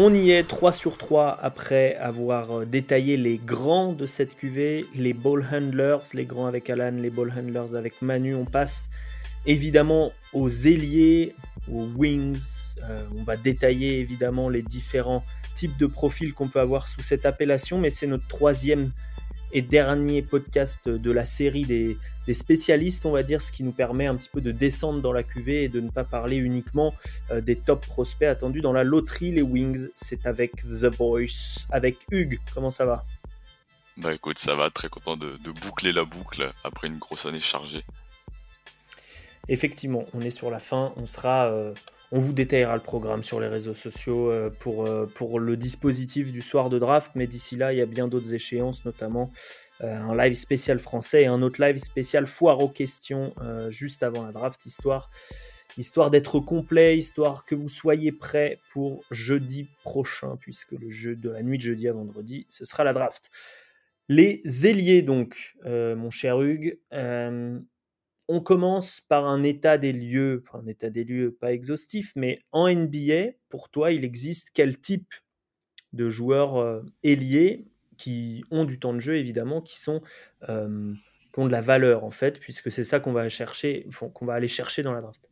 On y est 3 sur 3 après avoir euh, détaillé les grands de cette cuvée, les ball handlers, les grands avec Alan, les ball handlers avec Manu. On passe évidemment aux ailiers, aux wings. Euh, on va détailler évidemment les différents types de profils qu'on peut avoir sous cette appellation, mais c'est notre troisième et dernier podcast de la série des, spécialistes, on va dire, ce qui nous permet un petit peu de descendre dans la cuvée et de ne pas parler uniquement euh, des top prospects attendus dans la loterie. Les Wings, c'est avec The Voice, avec Hugues. Comment ça va? Bah écoute, ça va, très content de, boucler la boucle après une grosse année chargée. Effectivement, on est sur la fin, on sera... Euh, on vous détaillera le programme sur les réseaux sociaux euh, pour, euh, pour le dispositif du soir de draft, mais d'ici là, il y a bien d'autres échéances, notamment euh, un live spécial français et un autre live spécial foire aux questions juste avant la draft, histoire, histoire d'être complet, histoire que vous soyez prêts pour jeudi prochain, puisque le jeu de la nuit de jeudi à vendredi, ce sera la draft. Les ailiers, donc, mon cher Hugues, on commence par un état des lieux, un état des lieux pas exhaustif, mais en NBA, pour toi, il existe quel type de joueurs euh, ailiers qui ont du temps de jeu, évidemment, qui sont euh, qui ont de la valeur en fait, puisque c'est ça qu'on va chercher, qu'on va aller chercher dans la draft?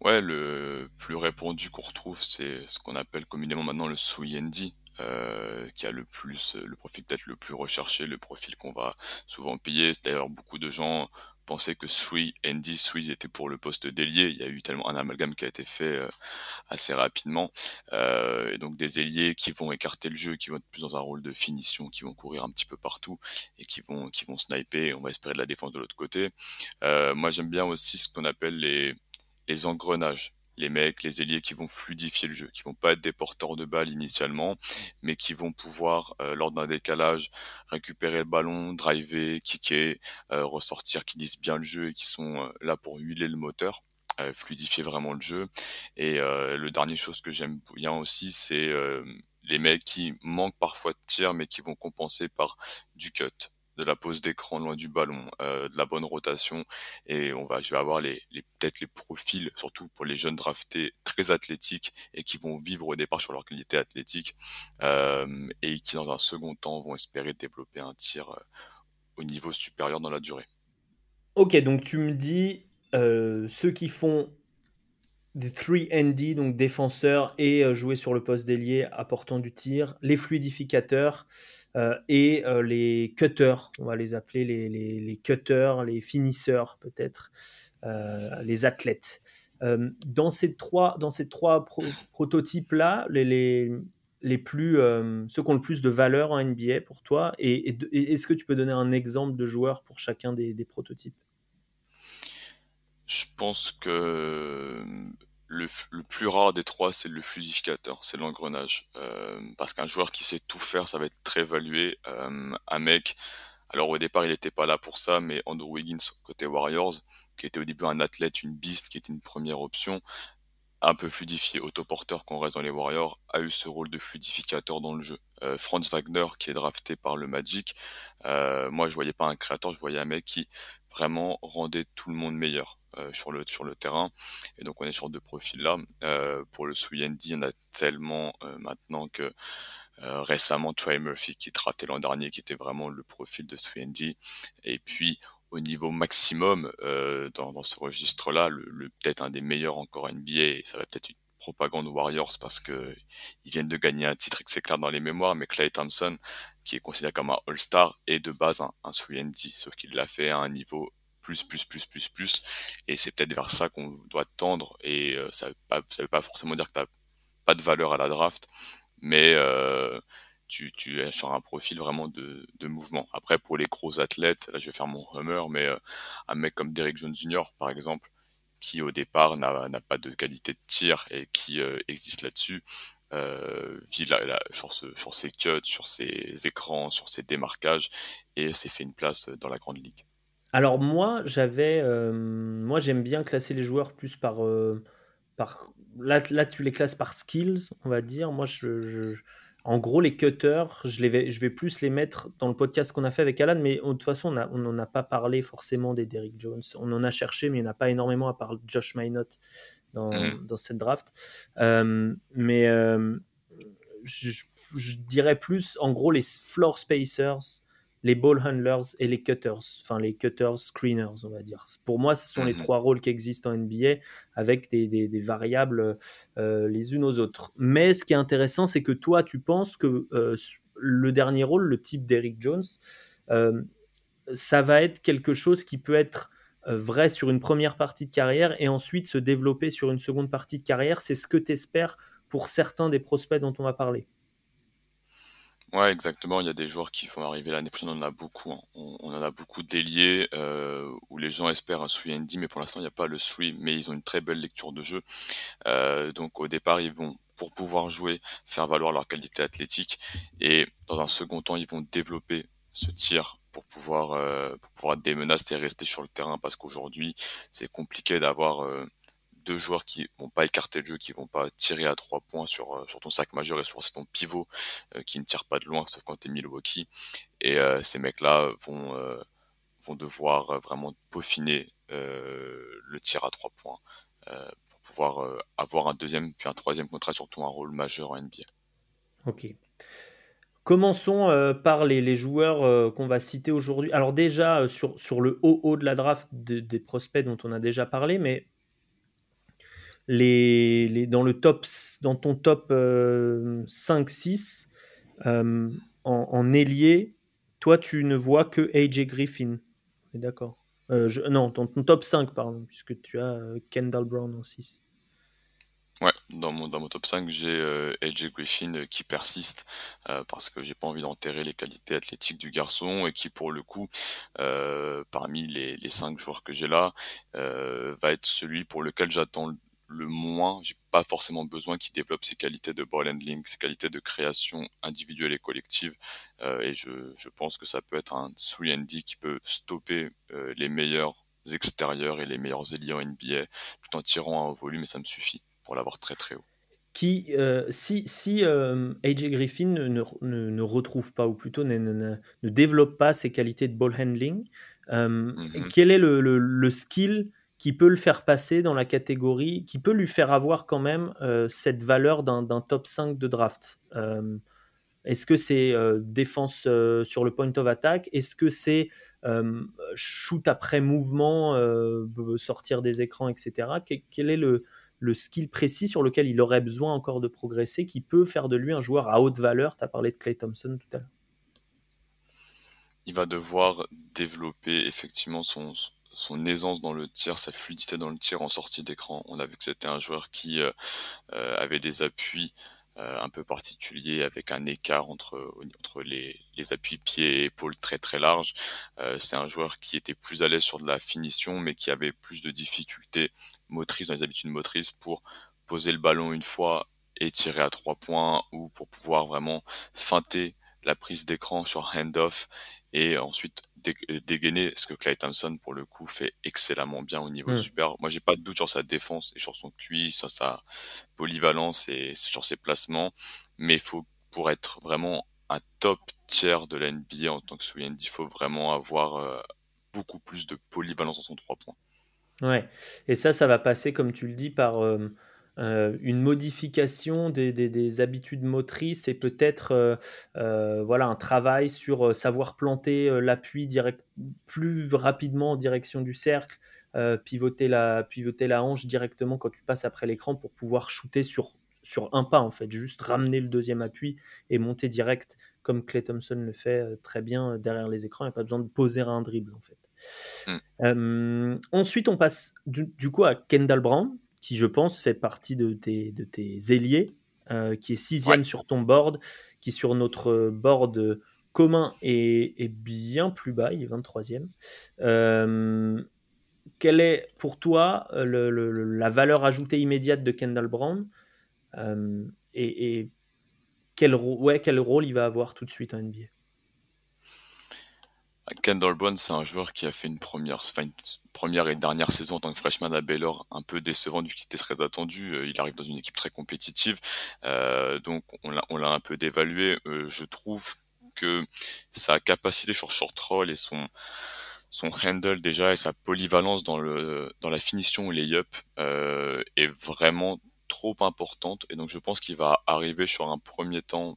Ouais, le plus répandu qu'on retrouve, c'est ce qu'on appelle communément maintenant le Suyendi, euh, qui a le plus, le profil peut-être le plus recherché, le profil qu'on va souvent payer. D'ailleurs, beaucoup de gens pensais que Sui, Andy Sui était pour le poste d'ailier. Il y a eu tellement un amalgame qui a été fait euh, assez rapidement. Euh, et donc des ailiers qui vont écarter le jeu, qui vont être plus dans un rôle de finition, qui vont courir un petit peu partout et qui vont qui vont sniper. Et on va espérer de la défense de l'autre côté. Euh, moi j'aime bien aussi ce qu'on appelle les les engrenages les mecs, les ailiers qui vont fluidifier le jeu, qui vont pas être des porteurs de balles initialement, mais qui vont pouvoir, euh, lors d'un décalage, récupérer le ballon, driver, kicker, euh, ressortir, qui lisent bien le jeu et qui sont euh, là pour huiler le moteur fluidifier vraiment le jeu. Et le dernier chose que j'aime bien aussi, c'est les mecs qui manquent parfois de tir, mais qui vont compenser par du cut, de la pose d'écran loin du ballon, euh, de la bonne rotation et on va je vais avoir les, peut-être les profils surtout pour les jeunes draftés très athlétiques et qui vont vivre au départ sur leur qualité athlétique euh, et qui dans un second temps vont espérer développer un tir euh, au niveau supérieur dans la durée. Ok, donc tu me dis ceux qui font des 3ND, donc défenseurs et jouer sur le poste d'ailier apportant du tir, les fluidificateurs, euh, et euh, les cutters, on va les appeler les, les, les cutters, les finisseurs peut-être, euh, les athlètes. dans ces trois, dans ces trois prototypes là, les, les, les plus, ceux qui ont le plus de valeur en NBA pour toi, et, est-ce que tu peux donner un exemple de joueur pour chacun des, des prototypes? Je pense que le, plus rare des trois, c'est le fluidificateur, c'est l'engrenage. Euh, parce qu'un joueur qui sait tout faire, ça va être très évalué. Euh, un mec, alors au départ, il n'était pas là pour ça, mais Andrew Wiggins, côté Warriors, qui était au début un athlète, une beast, qui était une première option, un peu fluidifié, autoporteur qu'on reste dans les Warriors, a eu ce rôle de fluidificateur dans le jeu. Euh, Franz Wagner, qui est drafté par le Magic, euh, moi je voyais pas un créateur, je voyais un mec qui vraiment rendait tout le monde meilleur euh, sur le sur le terrain. Et donc on est sur deux profils là. Euh, pour le Suyendi, on a tellement euh, maintenant que récemment Trey Murphy qui est raté l'an dernier, qui était vraiment le profil de Suyendi. Et puis au niveau maximum dans, dans ce registre-là, le, le peut-être un des meilleurs encore NBA, ça va peut-être une propagande Warriors parce que ils viennent de gagner un titre et que c'est clair dans les mémoires, mais Clay Thompson, qui est considéré comme un All-Star, est de base un, un 3 sauf qu'il l'a fait à un niveau plus, plus, plus, plus, plus. Et c'est peut-être vers ça qu'on doit tendre. Et euh, ça ça veut pas forcément dire que t'as pas de valeur à la draft, mais euh, tu, tu es sur un profil vraiment de, mouvement. Après, pour les gros athlètes, là, je vais faire mon hummer, mais euh, un mec comme Derek Jones Jr., par exemple, qui au départ n'a pas de qualité de tir et qui existe là-dessus, vit la, sur, sur ses cuts, sur ses écrans, sur ses démarquages, et s'est fait une place dans la grande ligue. Alors moi, j'avais, euh, moi j'aime bien classer les joueurs plus par, euh, par là, là tu les classes par skills, on va dire. Moi, je, en gros, les cutters, je, les vais, je vais plus les mettre dans le podcast qu'on a fait avec Alan, mais de toute façon, on n'en a, pas parlé forcément des Derrick Jones. On en a cherché, mais il n'y en a pas énormément à part Josh Minot dans, mm. dans cette draft. Euh, mais je, je, dirais plus, en gros, les floor spacers, les ball handlers et les cutters, enfin les cutters screeners, on va dire. Pour moi, ce sont les mhm. trois rôles qui existent en NBA avec des, des, variables euh, les unes aux autres. Mais ce qui est intéressant, c'est que toi, tu penses que euh, le dernier rôle, le type d'Eric Jones, euh, ça va être quelque chose qui peut être vrai sur une première partie de carrière et ensuite se développer sur une seconde partie de carrière. C'est ce que tu espères pour certains des prospects dont on va parler. Ouais, exactement. Il y a des joueurs qui vont arriver l'année prochaine. On en a beaucoup. Hein. On, en a beaucoup déliés euh, où les gens espèrent un 3 ND, mais pour l'instant, il n'y a pas le 3, mais ils ont une très belle lecture de jeu. Euh, donc au départ, ils vont, pour pouvoir jouer, faire valoir leur qualité athlétique. Et dans un second temps, ils vont développer ce tir pour pouvoir, euh, pour pouvoir être des menaces et rester sur le terrain parce qu'aujourd'hui, c'est compliqué d'avoir... Euh, deux joueurs qui vont pas écarter le jeu, qui vont pas tirer à trois points sur, euh, sur ton sac majeur et sur ton pivot euh, qui ne tire pas de loin, sauf quand tu es Milwaukee. Et euh, ces mecs-là vont, vont devoir vraiment peaufiner le tir à trois points pour pouvoir avoir un deuxième puis un troisième contrat, surtout un rôle majeur en NBA. Ok. Commençons par les, les joueurs qu'on va citer aujourd'hui. Alors déjà, sur, sur le haut haut de la draft des prospects dont on a déjà parlé, mais les, dans, le top, dans ton top 5-6 euh, euh, en, en, ailier, toi, tu ne vois que AJ Griffin. D'accord. Euh, non, dans ton top 5, pardon, puisque tu as Kendall Brown en 6. Ouais, dans mon, dans mon top 5, j'ai AJ Griffin qui persiste parce que j'ai pas envie d'enterrer les qualités athlétiques du garçon et qui, pour le coup, parmi les, les 5 joueurs que j'ai là, va être celui pour lequel j'attends le moins, j'ai pas forcément besoin qu'il développe ses qualités de ball handling, ses qualités de création individuelle et collective. Euh, et je, je, pense que ça peut être un 3D qui peut stopper euh, les meilleurs extérieurs et les meilleurs ailiers en NBA tout en tirant un volume et ça me suffit pour l'avoir très très haut. Qui, euh, si, si AJ Griffin ne, ne, ne, retrouve pas, ou plutôt ne, ne, développe pas ses qualités de ball handling, mm-hmm. quel est le, le, le skill qui peut le faire passer dans la catégorie, qui peut lui faire avoir quand même euh, cette valeur d'un top 5 de draft. Euh, est-ce que c'est euh, défense sur le point of attack? Est-ce que c'est shoot après mouvement, sortir des écrans, etc. Quel est le, skill précis sur lequel il aurait besoin encore de progresser qui peut faire de lui un joueur à haute valeur? Tu as parlé de Clay Thompson tout à l'heure. Il va devoir développer effectivement son aisance dans le tir, sa fluidité dans le tir en sortie d'écran. On a vu que c'était un joueur qui euh, euh, avait des appuis euh, un peu particuliers avec un écart entre, entre les, les appuis pieds et épaules très très larges. c'est un joueur qui était plus à l'aise sur de la finition mais qui avait plus de difficultés motrices dans les habitudes motrices pour poser le ballon une fois et tirer à trois points ou pour pouvoir vraiment feinter la prise d'écran sur hand-off et ensuite dégainer ce que Clay Thompson pour le coup fait excellemment bien au niveau hmm. super. Moi j'ai pas de doute sur sa défense et sur son QI, sur sa polyvalence et sur ses placements, mais il faut pour être vraiment un top tiers de la NBA en tant que Swing, il faut vraiment avoir euh, beaucoup plus de polyvalence dans son trois points. Ouais, et ça, ça va passer, comme tu le dis, par euh, euh, une modification des, habitudes motrices et peut-être euh, euh, voilà, un travail sur savoir planter l'appui plus rapidement en direction du cercle, pivoter, la, pivoter la hanche directement quand tu passes après l'écran pour pouvoir shooter sur, sur un pas en fait, juste ramener le deuxième appui et monter direct comme Clay Thompson le fait très bien derrière les écrans, il n'y a pas besoin de poser un dribble en fait. Mm. ensuite, on passe du, coup à Kendall Brown, qui je pense fait partie de tes, de tes ailiers, euh, qui est sixième sur ton board, qui sur notre board commun est, bien plus bas, il est 23e. Euh, quelle est pour toi euh, la valeur ajoutée immédiate de Kendall Brown? Et, quel, ouais, quel rôle il va avoir tout de suite en NBA Kendall Brown, c'est un joueur qui a fait une première, enfin une première et dernière saison en tant que freshman à Baylor un peu décevant du qui était très attendu. Euh, il arrive dans une équipe très compétitive, euh, donc on l'a, un peu dévalué. Euh, je trouve que sa capacité sur short roll et son son handle déjà et sa polyvalence dans le dans la finition ou les up euh, est vraiment trop importante et donc je pense qu'il va arriver sur un premier temps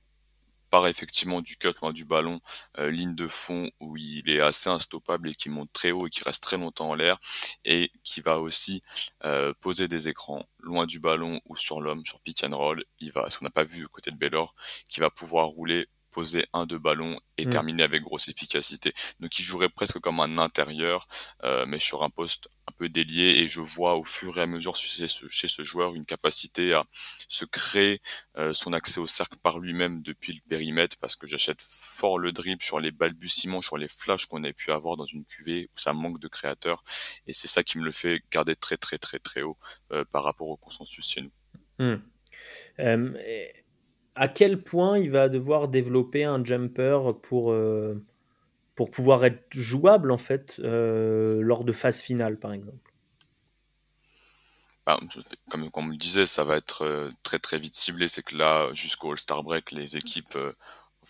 effectivement du cut loin du ballon, euh, ligne de fond où il est assez instoppable et qui monte très haut et qui reste très longtemps en l'air et qui va aussi euh, poser des écrans loin du ballon ou sur l'homme, sur pitch and roll. Il va, ce qu'on n'a pas vu côté de Baylor, qui va pouvoir rouler poser un deux ballons et mm. terminer avec grosse efficacité. Donc il jouerait presque comme un intérieur, euh, mais sur un poste un peu délié. Et je vois au fur et à mesure chez ce, chez ce joueur une capacité à se créer euh, son accès au cercle par lui-même depuis le périmètre, parce que j'achète fort le dribble sur les balbutiements, sur les flashs qu'on a pu avoir dans une cuvée où ça manque de créateurs. Et c'est ça qui me le fait garder très très très très haut euh, par rapport au consensus chez nous. Mm à quel point il va devoir développer un jumper pour, euh, pouvoir être jouable en fait euh, lors de phase finale par exemple? Bah, comme, comme on le disait, ça va être euh, très très vite ciblé. C'est que là, jusqu'au All-Star Break, les équipes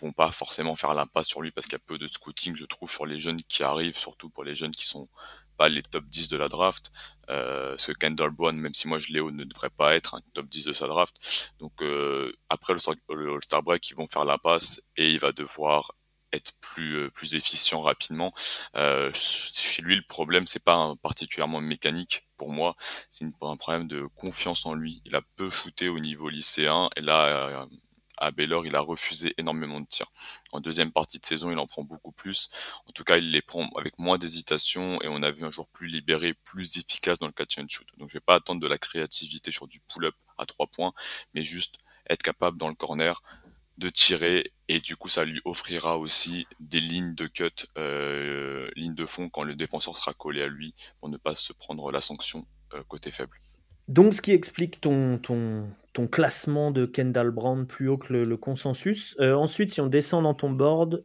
vont pas forcément faire l'impasse sur lui parce qu'il y a peu de scouting, je trouve, sur les jeunes qui arrivent, surtout pour les jeunes qui sont pas les top 10 de la draft. Euh, ce Kendall Brown, même si moi je l'ai ne devrait pas être un top 10 de sa draft. Donc euh, après le, All-Star Break, ils vont faire la passe et il va devoir être plus euh, plus efficient rapidement. Euh, chez lui, le problème c'est pas particulièrement mécanique pour moi, c'est un problème de confiance en lui. Il a peu shooté au niveau lycéen et là euh, à Baylor, il a refusé énormément de tirs. En deuxième partie de saison, il en prend beaucoup plus. En tout cas, il les prend avec moins d'hésitation et on a vu un joueur plus libéré, plus efficace dans le catch and shoot. Donc, je vais pas attendre de la créativité sur du pull-up à trois points, mais juste être capable dans le corner de tirer et du coup ça lui offrira aussi des lignes de cut, euh, lignes de fond quand le défenseur sera collé à lui pour ne pas se prendre la sanction euh, côté faible. Donc, ce qui explique ton, ton, ton classement de Kendall Brand plus haut que le, consensus. Euh, ensuite, si on descend dans ton board,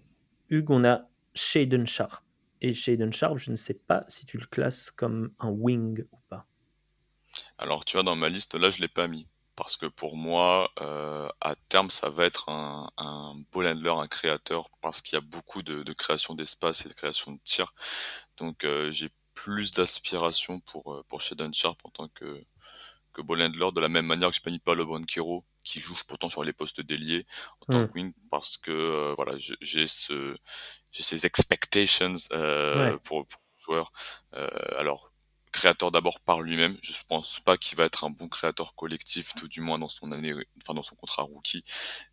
Hugues, on a Shaden Sharp. Et Shaden Sharp, je ne sais pas si tu le classes comme un wing ou pas. Alors, tu vois, dans ma liste, là, je ne l'ai pas mis. Parce que pour moi, euh, à terme, ça va être un, un handler, un créateur, parce qu'il y a beaucoup de, création d'espace et de création de tir. Donc, euh, j'ai plus d'aspiration pour, pour Shaden Sharp en tant que, que Bolendler, de la même manière que je pas Paulo Banquero, qui joue pourtant sur les postes déliés en tant hmm. que wing, parce que euh, voilà, j'ai ce, j'ai ces expectations euh, pour, pour, le joueur. Euh, alors, créateur d'abord par lui-même, je pense pas qu'il va être un bon créateur collectif, tout du moins dans son année, enfin dans son contrat rookie,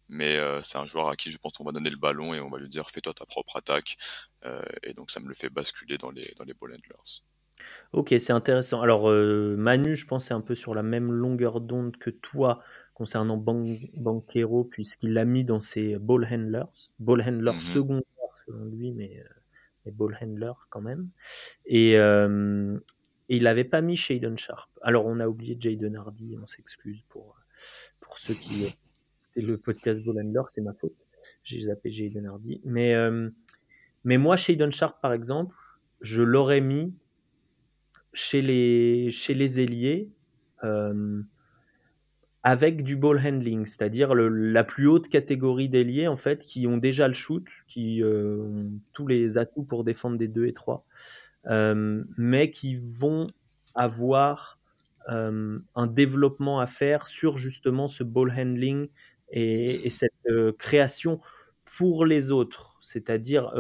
mais euh, c'est un joueur à qui je pense qu'on va donner le ballon et on va lui dire fais-toi ta propre attaque, euh, et donc ça me le fait basculer dans les dans les ball handlers. Ok, c'est intéressant. Alors, euh, Manu, je pense, est un peu sur la même longueur d'onde que toi concernant Banquero, puisqu'il l'a mis dans ses ball handlers. Ball handler mmh secondaire, selon lui, mais, euh, ball handler quand même. Et, euh, il n'avait pas mis Shaden Sharp. Alors, on a oublié Jaden Hardy, on s'excuse pour, pour ceux qui. Le podcast Ball Handler, c'est ma faute. J'ai zappé Jaden Hardy. Mais, mais moi, Shaden Sharp, par exemple, je l'aurais mis chez les, chez les ailiers euh, avec du ball handling, c'est-à-dire la plus haute catégorie d'ailiers en fait, qui ont déjà le shoot, qui euh, ont tous les atouts pour défendre des 2 et 3, euh, mais qui vont avoir un développement à faire sur justement ce ball handling et, et cette création pour les autres, c'est-à-dire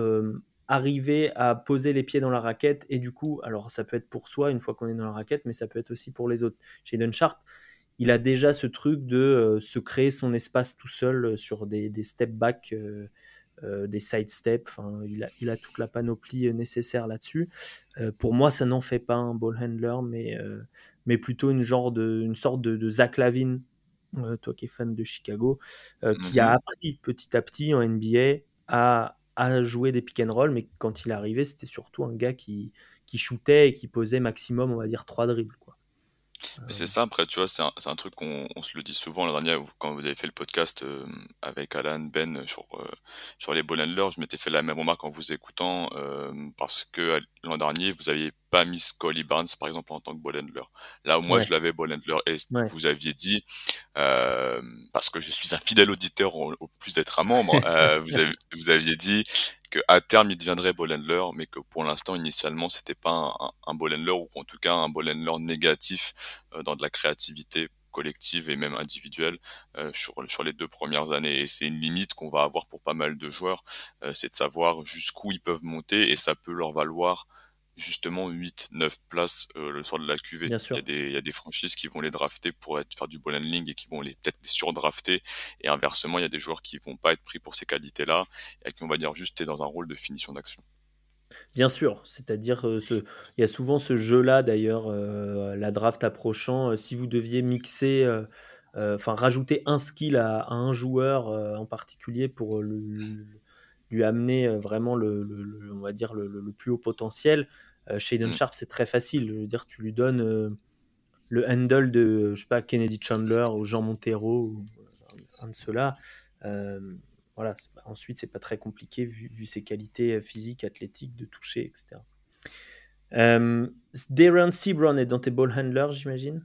arriver à poser les pieds dans la raquette et du coup, alors ça peut être pour soi une fois qu'on est dans la raquette, mais ça peut être aussi pour les autres. Chez Sharp, il a déjà ce truc de euh, se créer son espace tout seul euh, sur des, step back, euh, des side steps. Enfin, il a, il a toute la panoplie nécessaire là-dessus. pour moi, ça n'en fait pas un ball handler, mais, mais plutôt une, genre de, une sorte de, de Zach Lavin, toi qui es fan de Chicago, qui a mhm. appris petit à petit en NBA à à jouer des pick and roll, mais quand il arrivé, c'était surtout un gars qui, qui shootait et qui posait maximum, on va dire, trois dribbles. Quoi. Mais c'est ça, après, tu vois, c'est un, truc qu'on on se le dit souvent. La dernière, quand vous avez fait le podcast euh, avec Alan, Ben, sur, euh, sur les ball handlers, je m'étais fait la même remarque en vous écoutant, euh, parce que l'an dernier, vous aviez pas mis Scully Barnes, par exemple, en tant que ball handler. Là où moi, Ouais, je l'avais ball handler, et ouais. vous aviez dit, euh, parce que je suis un fidèle auditeur au, au plus d'être un membre, euh, vous, avez, vous aviez dit que à terme il deviendrait ball handler, mais que pour l'instant initialement c'était pas un, un, un ball handler ou en tout cas un ball handler négatif euh, dans de la créativité collective et même individuelle euh, sur, sur les deux premières années. Et c'est une limite qu'on va avoir pour pas mal de joueurs, euh, c'est de savoir jusqu'où ils peuvent monter et ça peut leur valoir justement 8, 9 places euh, le soir de la QV. Il y, a des, il y a des franchises qui vont les drafter pour être, faire du ball handling et qui vont les peut-être les surdrafter. Et inversement, il y a des joueurs qui vont pas être pris pour ces qualités-là et qui, on va dire, juste, t'es dans un rôle de finition d'action. Bien sûr, c'est-à-dire, euh, ce... il y a souvent ce jeu-là d'ailleurs, euh, la draft approchant, euh, si vous deviez mixer, euh, enfin rajouter un skill à, à un joueur euh, en particulier pour le- le- lui amener euh, vraiment le, le- le- on va dire le, plus haut potentiel, euh, Shaden Mm. Sharp c'est très facile. Je veux dire, tu lui donnes euh, le handle de, je sais pas, Kennedy Chandler ou Jean Montero ou un de ceux-là. Euh, voilà, ensuite, c'est pas très compliqué vu, vu ses qualités euh, physiques, athlétiques, de toucher, etc. Euh, Darren Sebron est dans tes ball handlers, j'imagine?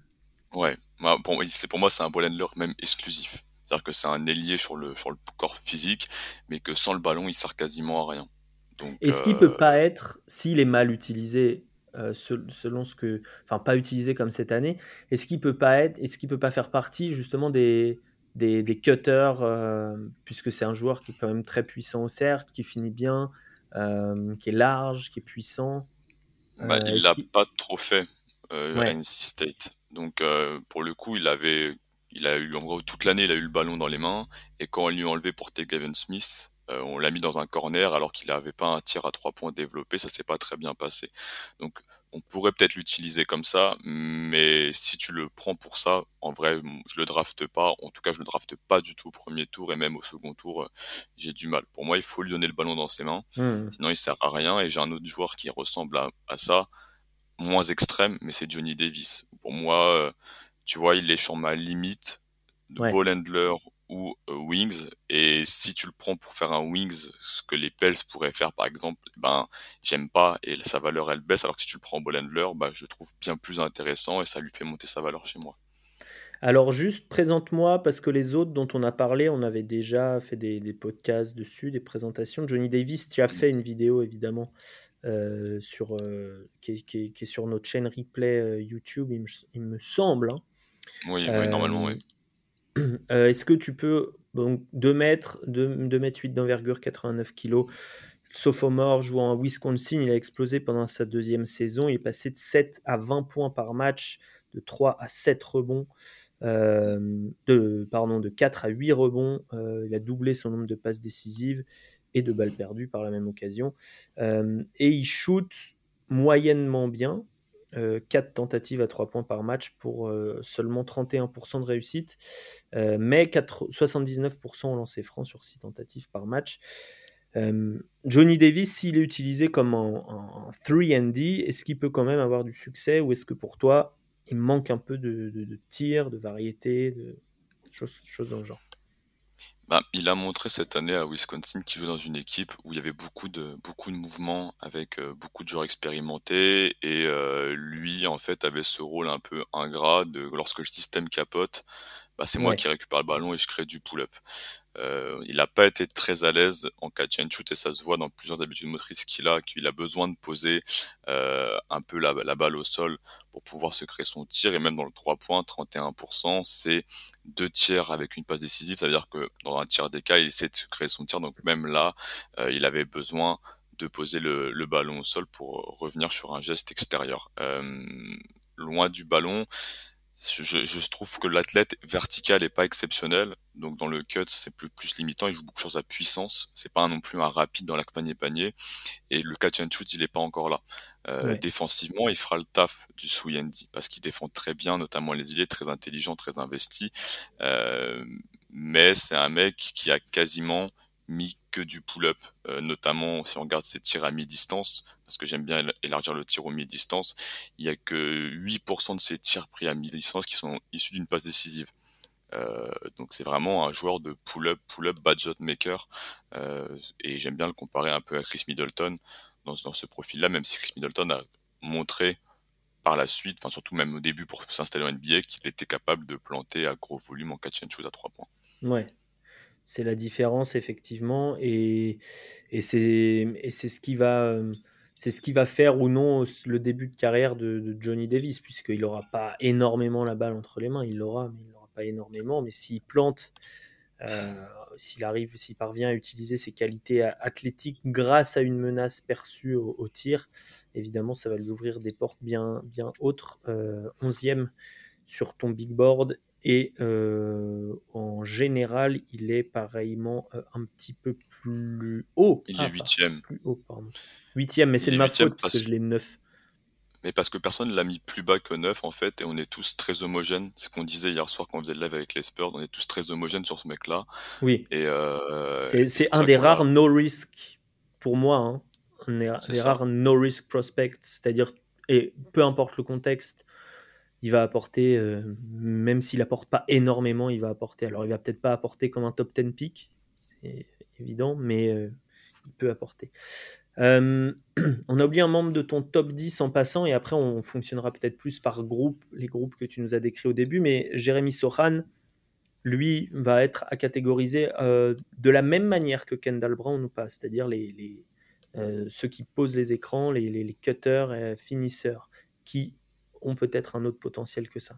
Ouais, moi, c'est, pour moi, c'est un ball handler même exclusif. C'est-à-dire que c'est un ailier sur le, sur le corps physique, mais que sans le ballon, il sert quasiment à rien. Donc, Est-ce qu'il euh, peut pas être, s'il est mal utilisé, euh, sel- selon ce que, enfin pas utilisé comme cette année, est-ce qu'il peut pas être, est-ce qu'il peut pas faire partie justement des des, des cutters, euh, puisque c'est un joueur qui est quand même très puissant au cercle, qui finit bien, euh, qui est large, qui est puissant. bah, il l'a pas trop fait à NC State. Donc, pour le coup, il avait, il a eu, en gros, toute l'année, il a eu le ballon dans les mains. Et quand on lui a enlevé pour Gavin Smith, euh, on l'a mis dans un corner alors qu'il n'avait pas un tir à trois points développé. Ça s'est pas très bien passé. Donc, on pourrait peut-être l'utiliser comme ça, mais si tu le prends pour ça, en vrai, je le drafte pas. En tout cas, je le drafte pas du tout au premier tour et même au second tour, euh, j'ai du mal. Pour moi, il faut lui donner le ballon dans ses mains. Hmm. Sinon, il sert à rien. Et j'ai un autre joueur qui ressemble à, à ça, moins extrême, mais c'est Johnny Davis. Pour moi, euh, tu vois, il est sur ma limite de Ouais. ball handler ou euh, wings. Et si tu le prends pour faire un wings, ce que les Pels pourraient faire par exemple, ben j'aime pas et sa valeur elle baisse. Alors que si tu le prends en ball handler, ben, je le trouve bien plus intéressant et ça lui fait monter sa valeur chez moi. Alors juste présente-moi, parce que les autres dont on a parlé, on avait déjà fait des, des podcasts dessus, des présentations. Johnny Davis, tu as fait une vidéo évidemment euh, sur, euh, qui, est, qui est- qui est sur notre chaîne replay euh, YouTube, il me, il me semble. hein. Oui, oui, normalement, Euh, oui. euh, Est-ce que tu peux, donc 2 mètres, 2, 2 mètres 8 d'envergure, 89 kilos, sophomore jouant à Wisconsin, il a explosé pendant sa deuxième saison, il est passé de 7 à 20 points par match, de 3 à 7 rebonds, euh, pardon, de 4 à 8 rebonds, euh, il a doublé son nombre de passes décisives et de balles perdues par la même occasion, Euh, et il shoot moyennement bien, euh, 4 tentatives à 3 points par match pour euh, seulement 31% de réussite, euh, mais 4 79% au lancer franc sur 6 tentatives par match. Euh, Johnny Davis, s'il est utilisé comme un, un 3D, est-ce qu'il peut quand même avoir du succès ou est-ce que pour toi, il manque un peu de, de, de tir, de variété, de choses, choses dans le genre? Bah, il a montré cette année à Wisconsin qu'il jouait dans une équipe où il y avait beaucoup de beaucoup de mouvements avec euh, beaucoup de joueurs expérimentés et euh, lui en fait avait ce rôle un peu ingrat de lorsque le système capote, bah, c'est moi Ouais, qui récupère le ballon et je crée du pull-up. Euh, il n'a pas été très à l'aise en catch and shoot et ça se voit dans plusieurs habitudes motrices qu'il a, qu'il a besoin de poser euh, un peu la, balle au sol pour pouvoir se créer son tir. Et même dans le 3 points, 31%, c'est deux tiers avec une passe décisive, ça veut dire que dans un tiers des cas, il essaie de se créer son tir, donc même là, euh, il avait besoin de poser le, le ballon au sol pour revenir sur un geste extérieur. Euh, loin du ballon, je, je trouve que l'athlète vertical est pas exceptionnel. Donc dans le cut, c'est plus, plus limitant. Il joue beaucoup sur sa puissance. C'est pas non plus un rapide dans la panier panier. Et le catch and shoot, il est pas encore là. Euh, ouais. défensivement, il fera le taf du Suyendi parce qu'il défend très bien, notamment les îles, très intelligent, très investi. Euh, mais c'est un mec qui a quasiment mis que du pull-up, euh, notamment si on regarde ses tirs à mi-distance, parce que j'aime bien élargir le tir au mi-distance, il y a que 8% de ses tirs pris à mi-distance qui sont issus d'une passe décisive. Euh, donc c'est vraiment un joueur de pull-up, pull-up, bad shot maker, euh, et j'aime bien le comparer un peu à Chris Middleton dans, dans ce profil-là, même si Chris Middleton a montré par la suite, enfin surtout même au début pour s'installer en NBA, qu'il était capable de planter à gros volume en catch and shoot à 3 points. Ouais, c'est la différence effectivement, et, et c'est ce qui va euh, c'est ce qui va faire ou non le début de carrière de, Johnny Davis, puisqu'il n'aura pas énormément la balle entre les mains, il l'aura, mais il n'aura pas énormément, mais s'il plante, euh, s'il arrive, s'il parvient à utiliser ses qualités athlétiques grâce à une menace perçue au, tir, évidemment, ça va lui ouvrir des portes bien, bien autres. Euh, onzième sur ton big board et euh, en général, il est pareillement euh, un petit peu plus haut. Il est ah, huitième. Plus haut, pardon. Huitième, mais c'est de ma faute parce que je l'ai neuf. Mais parce que personne ne l'a mis plus bas que 9 en fait, et on est tous très homogènes. C'est ce qu'on disait hier soir quand on faisait le live avec les Spurs, on est tous très homogènes sur ce mec-là. Oui. Et euh, c'est un des rares no risk pour moi, hein. un des rares no risk prospect, c'est-à-dire et peu importe le contexte, il va apporter, euh, même s'il apporte pas énormément, il va apporter. Alors, il va peut-être pas apporter comme un top 10 pick, c'est évident, mais euh, il peut apporter. Euh, on a oublié un membre de ton top 10 en passant, et après, on fonctionnera peut-être plus par groupe, les groupes que tu nous as décrits au début, mais Jérémy Sohan, lui, va être à catégoriser de la même manière que Kendall Brown ou pas, c'est-à-dire les, ceux qui posent les écrans, les, les cutters et finisseurs, qui ont peut-être un autre potentiel que ça.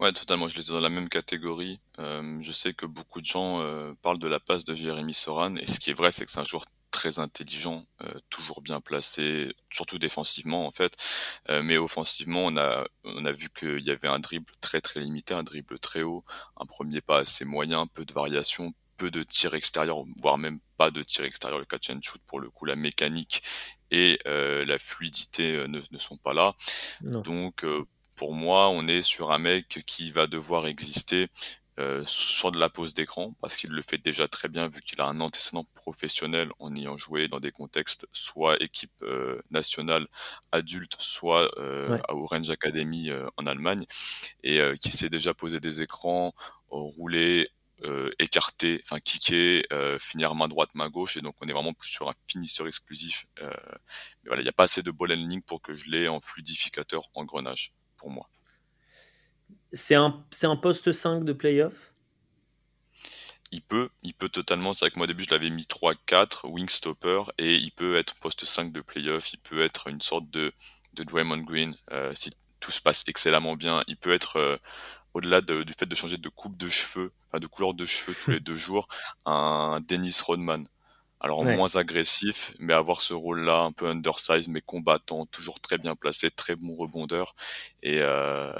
Ouais, totalement. Je les ai dans la même catégorie. Euh, je sais que beaucoup de gens euh, parlent de la passe de Jérémy Soran, et ce qui est vrai, c'est que c'est un joueur très intelligent, euh, toujours bien placé, surtout défensivement en fait. mais offensivement, on a on a vu qu'il y avait un dribble très très limité, un dribble très haut, un premier pas assez moyen, peu de variation, peu de tir extérieur, voire même pas de tir extérieur, le catch and shoot pour le coup, la mécanique et euh, la fluidité euh, ne, ne, sont pas là. Donc euh, pour moi, on est sur un mec qui va devoir exister euh, sur de la pose d'écran parce qu'il le fait déjà très bien vu qu'il a un antécédent professionnel en ayant joué dans des contextes soit équipe nationale adulte soit euh, à Orange Academy en Allemagne et qui s'est déjà posé des écrans rouler euh, écarter, enfin kicker, euh, finir main droite, main gauche, et donc on est vraiment plus sur un finisseur exclusif. Euh, mais voilà, il n'y a pas assez de ball handling pour que je l'ai en fluidificateur engrenage, pour moi. C'est un, c'est un poste 5 de playoff? Il peut, il peut totalement, c'est vrai que moi au début je l'avais mis 3-4, wing stopper, et il peut être poste 5 de playoff, il peut être une sorte de, de Draymond Green, si tout se passe excellemment bien, il peut être au-delà du fait de changer de coupe de cheveux, enfin de couleur de cheveux tous les deux jours, un Dennis Rodman. Alors moins agressif, mais avoir ce rôle-là un peu undersized, mais combattant, toujours très bien placé, très bon rebondeur. Et euh,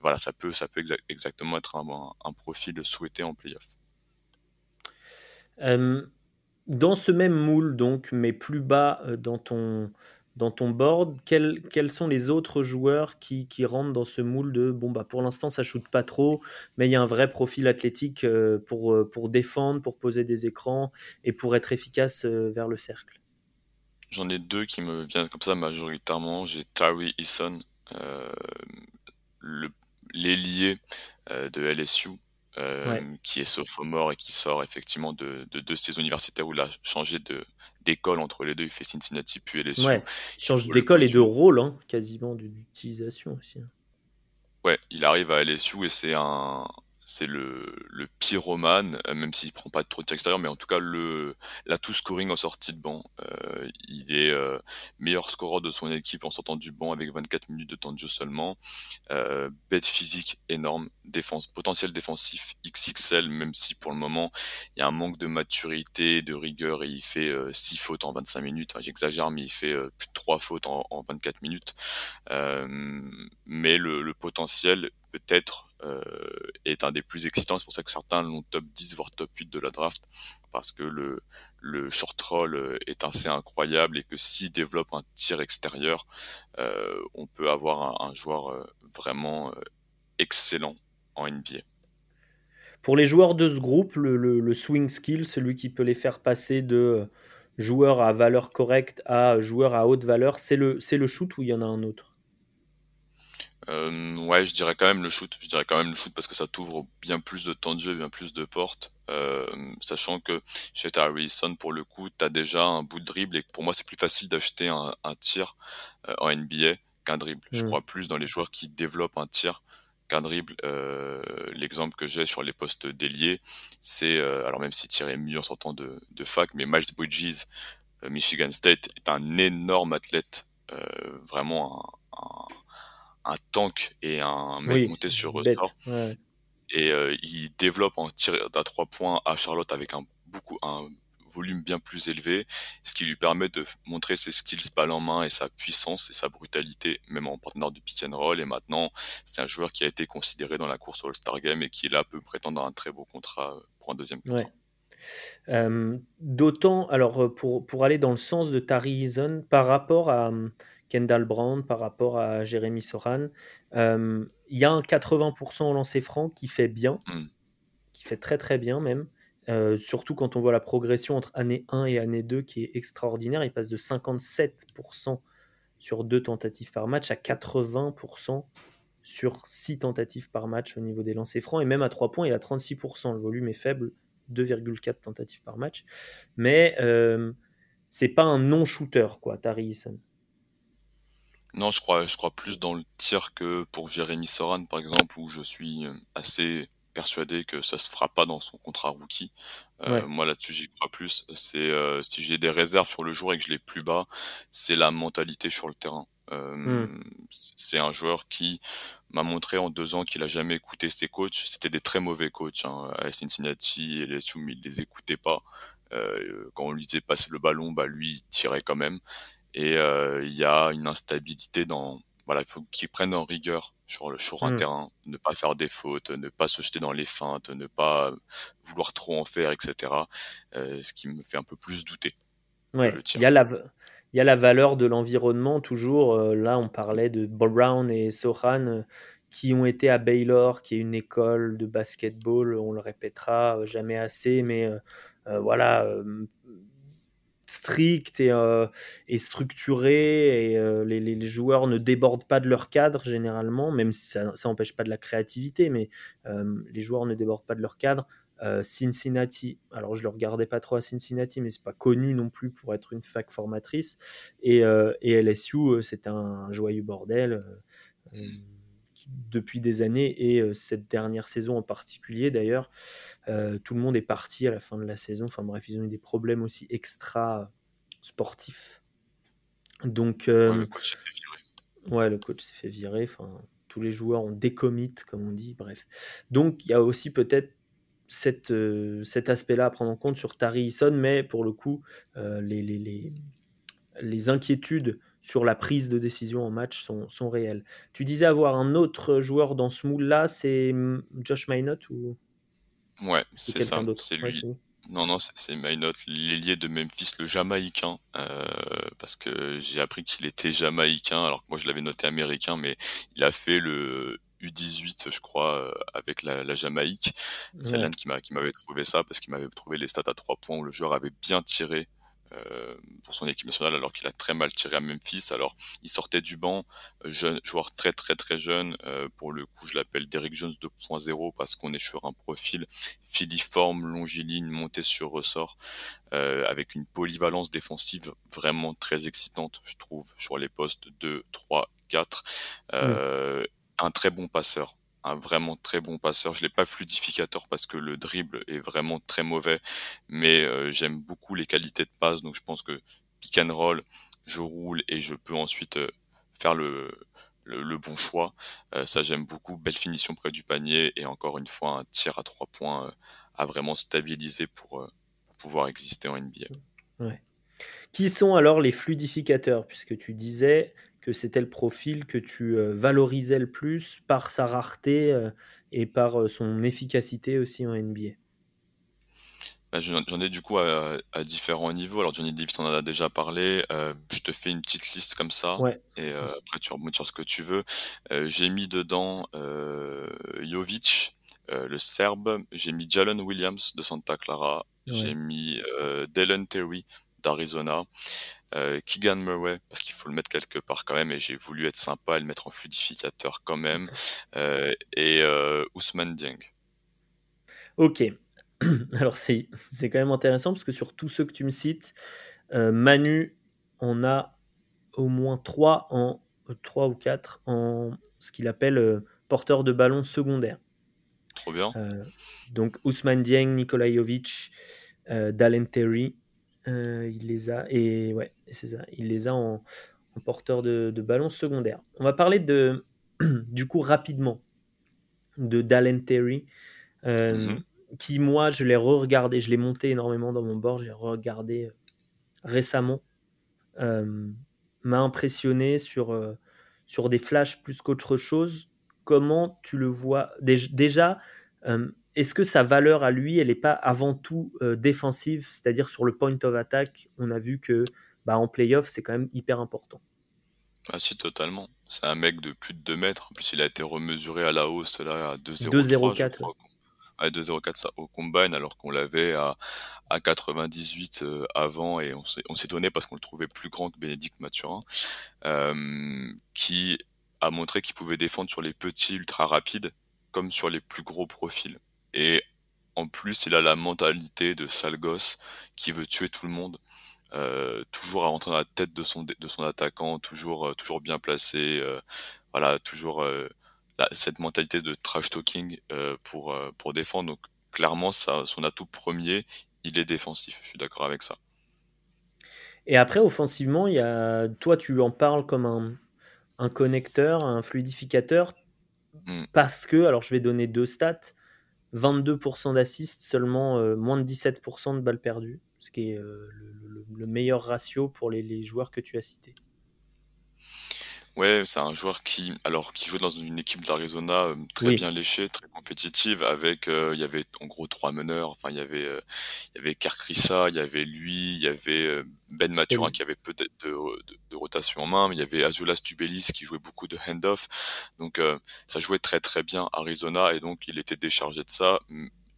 voilà, ça peut, ça peut exactement être un, un, profil souhaité en playoff. Euh, dans ce même moule, donc, mais plus bas euh, dans ton, dans ton board, quels, quels sont les autres joueurs qui, qui, rentrent dans ce moule de bon bah pour l'instant ça shoot pas trop, mais il y a un vrai profil athlétique euh, pour, euh, pour défendre, pour poser des écrans et pour être efficace euh, vers le cercle? J'en ai deux qui me viennent comme ça majoritairement. J'ai Tari Eason, euh, l'ailier de LSU, euh, qui est sophomore et qui sort effectivement de, deux saisons universitaires où il a changé d'école entre les deux. Il fait Cincinnati puis LSU. Ouais, il change d'école et de rôle, hein, quasiment d'utilisation aussi. Hein. Ouais, il arrive à LSU et c'est un, c'est le, le pyromane, euh, même s'il prend pas trop de tir extérieur, mais en tout cas le tout scoring en sortie de banc. Euh, il est euh, meilleur scoreur de son équipe en sortant du banc avec 24 minutes de temps de jeu seulement. Euh, bête physique énorme, défense potentiel défensif XXL, même si pour le moment il y a un manque de maturité, de rigueur et il fait 6 fautes en 25 minutes. Enfin, J'exagère, mais il fait plus de 3 fautes en, en 24 minutes. mais le, le potentiel peut-être euh, est un des plus excitants. C'est pour ça que certains l'ont top 10 voire top 8 de la draft parce que le le short roll euh, est assez incroyable et que s'il développe un tir extérieur, euh, on peut avoir un, joueur euh, vraiment excellent en NBA. Pour les joueurs de ce groupe, le, swing skill, celui qui peut les faire passer de joueur à valeur correcte à joueur à haute valeur, c'est le, c'est le shoot ou il y en a un autre? Euh, ouais, je dirais quand même le shoot. Je dirais quand même le shoot parce que ça t'ouvre bien plus de temps de jeu, bien plus de portes. Euh, sachant que chez Harrison, pour le coup, t'as déjà un bout de dribble et pour moi, c'est plus facile d'acheter un, tir euh, en NBA qu'un dribble. Je hmm. crois plus dans les joueurs qui développent un tir qu'un dribble. Euh, l'exemple que j'ai sur les postes déliés, c'est, alors même si tir est mieux en sortant de, de fac, mais Miles Bridges, Michigan State, est un énorme athlète, vraiment un, un un tank et un mec monté sur ressort. Et euh, il développe en tir à trois points à Charlotte avec un beaucoup un volume bien plus élevé, ce qui lui permet de montrer ses skills balle en main et sa puissance et sa brutalité, même en partenaire de pick and roll. Et maintenant, c'est un joueur qui a été considéré dans la course au All-Star Game et qui là peut prétendre à un très beau contrat euh, pour un deuxième contrat. Euh, d'autant, alors pour, pour aller dans le sens de Tari par rapport à, Kendall Brown par rapport à Jérémy Soran. Euh, il y a un 80% au lancer franc qui fait bien, hmm. qui fait très très bien même. Euh, surtout quand on voit la progression entre année 1 et année 2 qui est extraordinaire. Il passe de 57% sur deux tentatives par match à 80% sur 6 tentatives par match au niveau des lancers francs. Et même à 3 points, il a 36%. Le volume est faible, 2,4 tentatives par match. Mais euh, c'est pas un non-shooter, quoi, Tari Eason. Non, je crois, je crois plus dans le tir que pour Jérémy Soran, par exemple, où je suis euh, assez persuadé que ça se fera pas dans son contrat rookie. Euh, moi là-dessus j'y crois plus. C'est euh, si j'ai des réserves sur le jour et que je l'ai plus bas, c'est la mentalité sur le terrain. Hmm. C'est un joueur qui m'a montré en deux ans qu'il a jamais écouté ses coachs. C'était des très mauvais coachs hein, à Cincinnati et les mais il les écoutait pas. quand on lui disait passer le ballon, bah lui il tirait quand même et euh, il y a une instabilité dans voilà, il faut qu'ils prennent en rigueur sur le sur un mmh. terrain, ne pas faire des fautes, ne pas se jeter dans les feintes, ne pas vouloir trop en faire, etc. Euh, ce qui me fait un peu plus douter. Ouais, il y a la il y a la valeur de l'environnement toujours. Euh, là, on parlait de Brown et Sohan qui ont été à Baylor, qui est une école de basketball. On le répétera jamais assez, mais voilà strict et, euh, et structuré et euh, les, les, joueurs ne débordent pas de leur cadre généralement, même si ça n'empêche pas de la créativité, mais euh, les joueurs ne débordent pas de leur cadre. Cincinnati, alors je le regardais pas trop à Cincinnati, mais c'est pas connu non plus pour être une fac formatrice. Et, et LSU, c'est un joyeux bordel depuis des années et cette dernière saison en particulier d'ailleurs. Euh, tout le monde est parti à la fin de la saison. Enfin bref, ils ont eu des problèmes aussi extra sportifs. Donc, euh, ouais, le coach s'est fait virer. Ouais, le coach s'est fait virer. Enfin, tous les joueurs ont décommit, comme on dit. Bref. Donc, il y a aussi peut-être cette, euh, cet aspect-là à prendre en compte sur Tari Eason, mais pour le coup, les, les, les, les, inquiétudes sur la prise de décision en match sont, sont réelles. Tu disais avoir un autre joueur dans ce moule-là, c'est hum, Josh Minot ou Ouais, c'est ça, c'est lui. non, non, c'est Maynot, l'ailier de Memphis, le Jamaïcain, euh, parce que j'ai appris qu'il était Jamaïcain, alors que moi je l'avais noté américain, mais il a fait le U18, je crois, euh, avec la, la Jamaïque. C'est l'un qui m'avait trouvé ça, parce qu'il m'avait trouvé les stats à trois points où le joueur avait bien tiré euh, pour son équipe nationale alors qu'il a très mal tiré à Memphis. Alors il sortait du banc, euh, jeune, joueur très très très jeune. Euh, pour le coup, je l'appelle Derrick Jones 2.0 parce qu'on est sur un profil filiforme, longiligne, monté sur ressort, avec une polyvalence défensive vraiment très excitante, je trouve, sur les postes 2, 3, 4. Un très bon passeur un vraiment très bon passeur. Je l'ai pas fluidificateur parce que le dribble est vraiment très mauvais, mais euh, j'aime beaucoup les qualités de passe, donc je pense que pick and roll, je roule et je peux ensuite euh, faire le, le, bon choix. Euh, ça j'aime beaucoup. Belle finition près du panier et encore une fois un tir à trois points à vraiment stabiliser pour, pouvoir exister en NBA. Qui sont alors les fluidificateurs? Puisque tu disais, que c'était le profil que tu euh, valorisais le plus par sa rareté euh, et par euh, son efficacité aussi en NBA bah, J'en ai du coup à, différents niveaux. Alors Johnny Davis, on en a déjà parlé. je te fais une petite liste comme ça. et après, tu remontes sur ce que tu veux. J'ai mis dedans Jovic, le Serbe. J'ai mis Jalen Williams de Santa Clara. J'ai mis Dylan Terry d'Arizona. Euh, Keegan Murray, parce qu'il faut le mettre quelque part quand même, et j'ai voulu être sympa et le mettre en fluidificateur quand même. Euh, et euh, Ousmane Dieng. Ok. Alors c'est quand même intéressant parce que sur tous ceux que tu me cites, Manu on a au moins trois en trois ou quatre en ce qu'il appelle porteur de ballon secondaire. Trop bien. donc Ousmane Dieng, Nikola Jovic, Dalen Terry, euh, il les a et ouais, c'est ça. Il les a en, porteur de, de, ballon secondaire. On va parler de du coup rapidement de Dalen Terry, euh, mhm. qui moi je l'ai re-regardé, je l'ai monté énormément dans mon board, j'ai regardé euh, récemment. m'a impressionné sur sur des flashs plus qu'autre chose. Comment tu le vois? Déjà est-ce que sa valeur à lui, elle n'est pas avant tout euh, défensive, c'est-à-dire sur le point of attack, on a vu que bah, en playoff, c'est quand même hyper important. Ah si, totalement. C'est un mec de plus de 2 mètres. En plus, il a été remesuré à la hausse là, à 2,04. 2,04 ça au combine alors qu'on l'avait à, à 98 euh, avant et on s'est donné parce qu'on le trouvait plus grand que Bénédicte Mathurin euh, qui a montré qu'il pouvait défendre sur les petits ultra rapides comme sur les plus gros profils et en plus, il a la mentalité de sale gosse qui veut tuer tout le monde. Euh, toujours à rentrer dans la tête de son de son attaquant, toujours euh, toujours bien placé, euh, voilà, toujours cette mentalité de trash talking pour pour défendre. Donc clairement, ça, son atout premier, il est défensif. Je suis d'accord avec ça. Et après, offensivement, il y a, toi, tu en parles comme un, un connecteur, un fluidificateur, mmh. parce que, alors je vais donner deux stats. 22% d'assists, seulement euh, moins de 17% de balles perdues, ce qui est euh, le, meilleur ratio pour les, joueurs que tu as cités. Ouais, c'est un joueur qui, alors, qui joue dans une équipe d'Arizona euh, très bien léchée, très compétitive, avec, il y avait en gros trois meneurs. Enfin, il y avait, il y avait il y avait lui, il y avait Ben Mathurin qui avait peut-être de, de, rotation en main, mais il y avait Azulas Tubelis qui jouait beaucoup de hand-off. Donc, ça jouait très très bien Arizona et donc il était déchargé de ça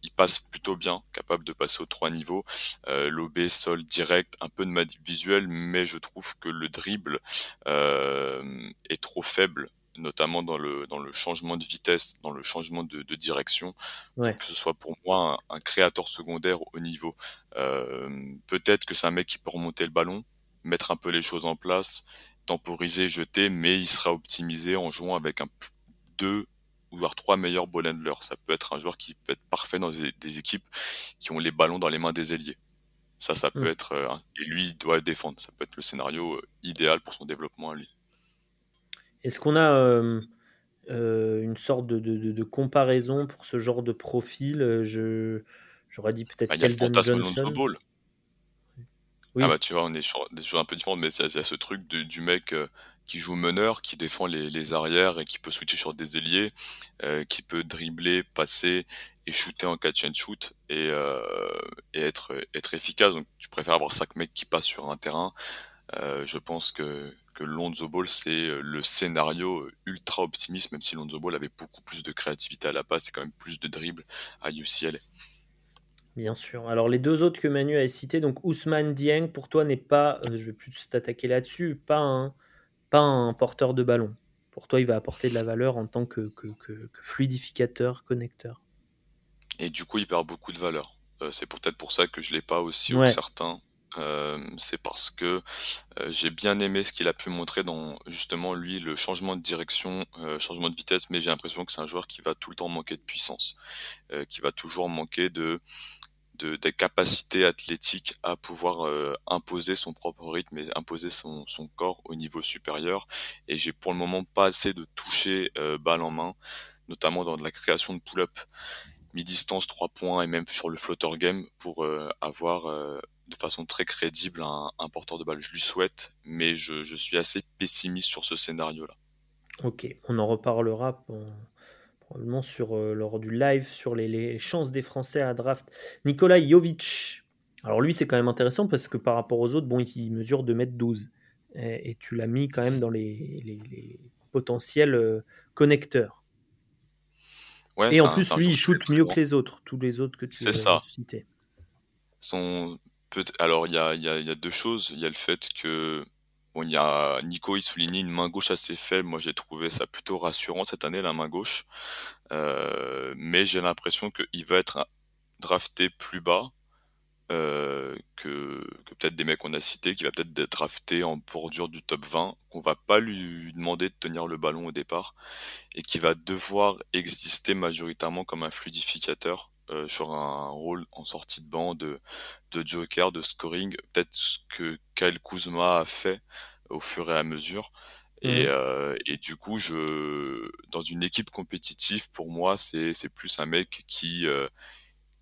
il passe plutôt bien, capable de passer aux trois niveaux. Euh, L'OB, sol direct, un peu de manip visuel, mais je trouve que le dribble euh, est trop faible notamment dans le dans le changement de vitesse, dans le changement de, de direction, pour que ce soit pour moi un, créateur secondaire au niveau. Euh, Peut-être que c'est un mec qui peut remonter le ballon, mettre un peu les choses en place, temporiser, jeter, mais il sera optimisé en jouant avec un deux ou trois meilleurs ball handlers. Ça peut être un joueur qui peut être parfait dans des, équipes qui ont les ballons dans les mains des ailiers. Ça, ça peut mm. être euh, et lui il doit défendre. Ça peut être le scénario euh, idéal pour son développement à lui. Est-ce qu'on a euh, une sorte de, comparaison pour ce genre de profil? Je j'aurais dit peut-être. Ah, il y a le fantasme Lonzo Ball. Ah bah tu vois, on est sur des choses un peu différentes, mais il y, a ce truc du mec qui joue meneur, qui défend les, arrières et qui peut switcher sur des ailiers, euh, qui peut dribbler, passer et shooter en catch and shoot et, euh, être, efficace. Donc tu préfères avoir cinq mecs qui passent sur un terrain. Euh, je pense que, que Lonzo Ball, c'est le scénario ultra optimiste, même si Lonzo Ball avait beaucoup plus de créativité à la passe et quand même plus de dribble à UCLA. Bien sûr. Alors les deux autres que Manu a cités, donc Ousmane Dieng, pour toi n'est pas, je vais plus t'attaquer là-dessus, pas un, pas un porteur de ballon. Pour toi, il va apporter de la valeur en tant que, fluidificateur, connecteur. Et du coup, il perd beaucoup de valeur. Euh, c'est peut-être pour ça que je l'ai pas aussi haut que certains. Euh, c'est parce que j'ai bien aimé ce qu'il a pu montrer dans justement lui le changement de direction, changement de vitesse, mais j'ai l'impression que c'est un joueur qui va tout le temps manquer de puissance, qui va toujours manquer de des capacités athlétiques à pouvoir euh, imposer son propre rythme et imposer son, corps au niveau supérieur. Et j'ai pour le moment pas assez de toucher euh, balle en main, notamment dans la création de pull-up, mi-distance, trois points et même sur le floater game pour euh, avoir de façon très crédible un, un, porteur de balle. Je lui souhaite, mais je, je suis assez pessimiste sur ce scénario-là. Ok, on en reparlera probablement sur, euh, lors du live sur les, chances des Français à draft. Nicolas Jovic. Alors lui, c'est quand même intéressant parce que par rapport aux autres, bon, il mesure 2m12. Et, tu l'as mis quand même dans les, potentiels euh, connecteurs. et en plus, lui, il shoot mieux que les autres, tous les autres que tu as cités. Son, peut alors il y a, y, a, y a deux choses. Il y a le fait que bon, il y a Nico, il soulignait une main gauche assez faible. Moi, j'ai trouvé ça plutôt rassurant cette année, la main gauche. Euh, mais j'ai l'impression qu'il va être drafté plus bas euh, que, que peut-être des mecs qu'on a cités, qui va peut-être être drafté en bordure du top 20, qu'on va pas lui demander de tenir le ballon au départ, et qui va devoir exister majoritairement comme un fluidificateur euh, sur un rôle en sortie de banc de, de joker, de scoring, peut-être ce que Kyle Kuzma a fait au fur et à mesure. Et, euh, et du coup, je, dans une équipe compétitive, pour moi, c'est, plus un mec qui, euh,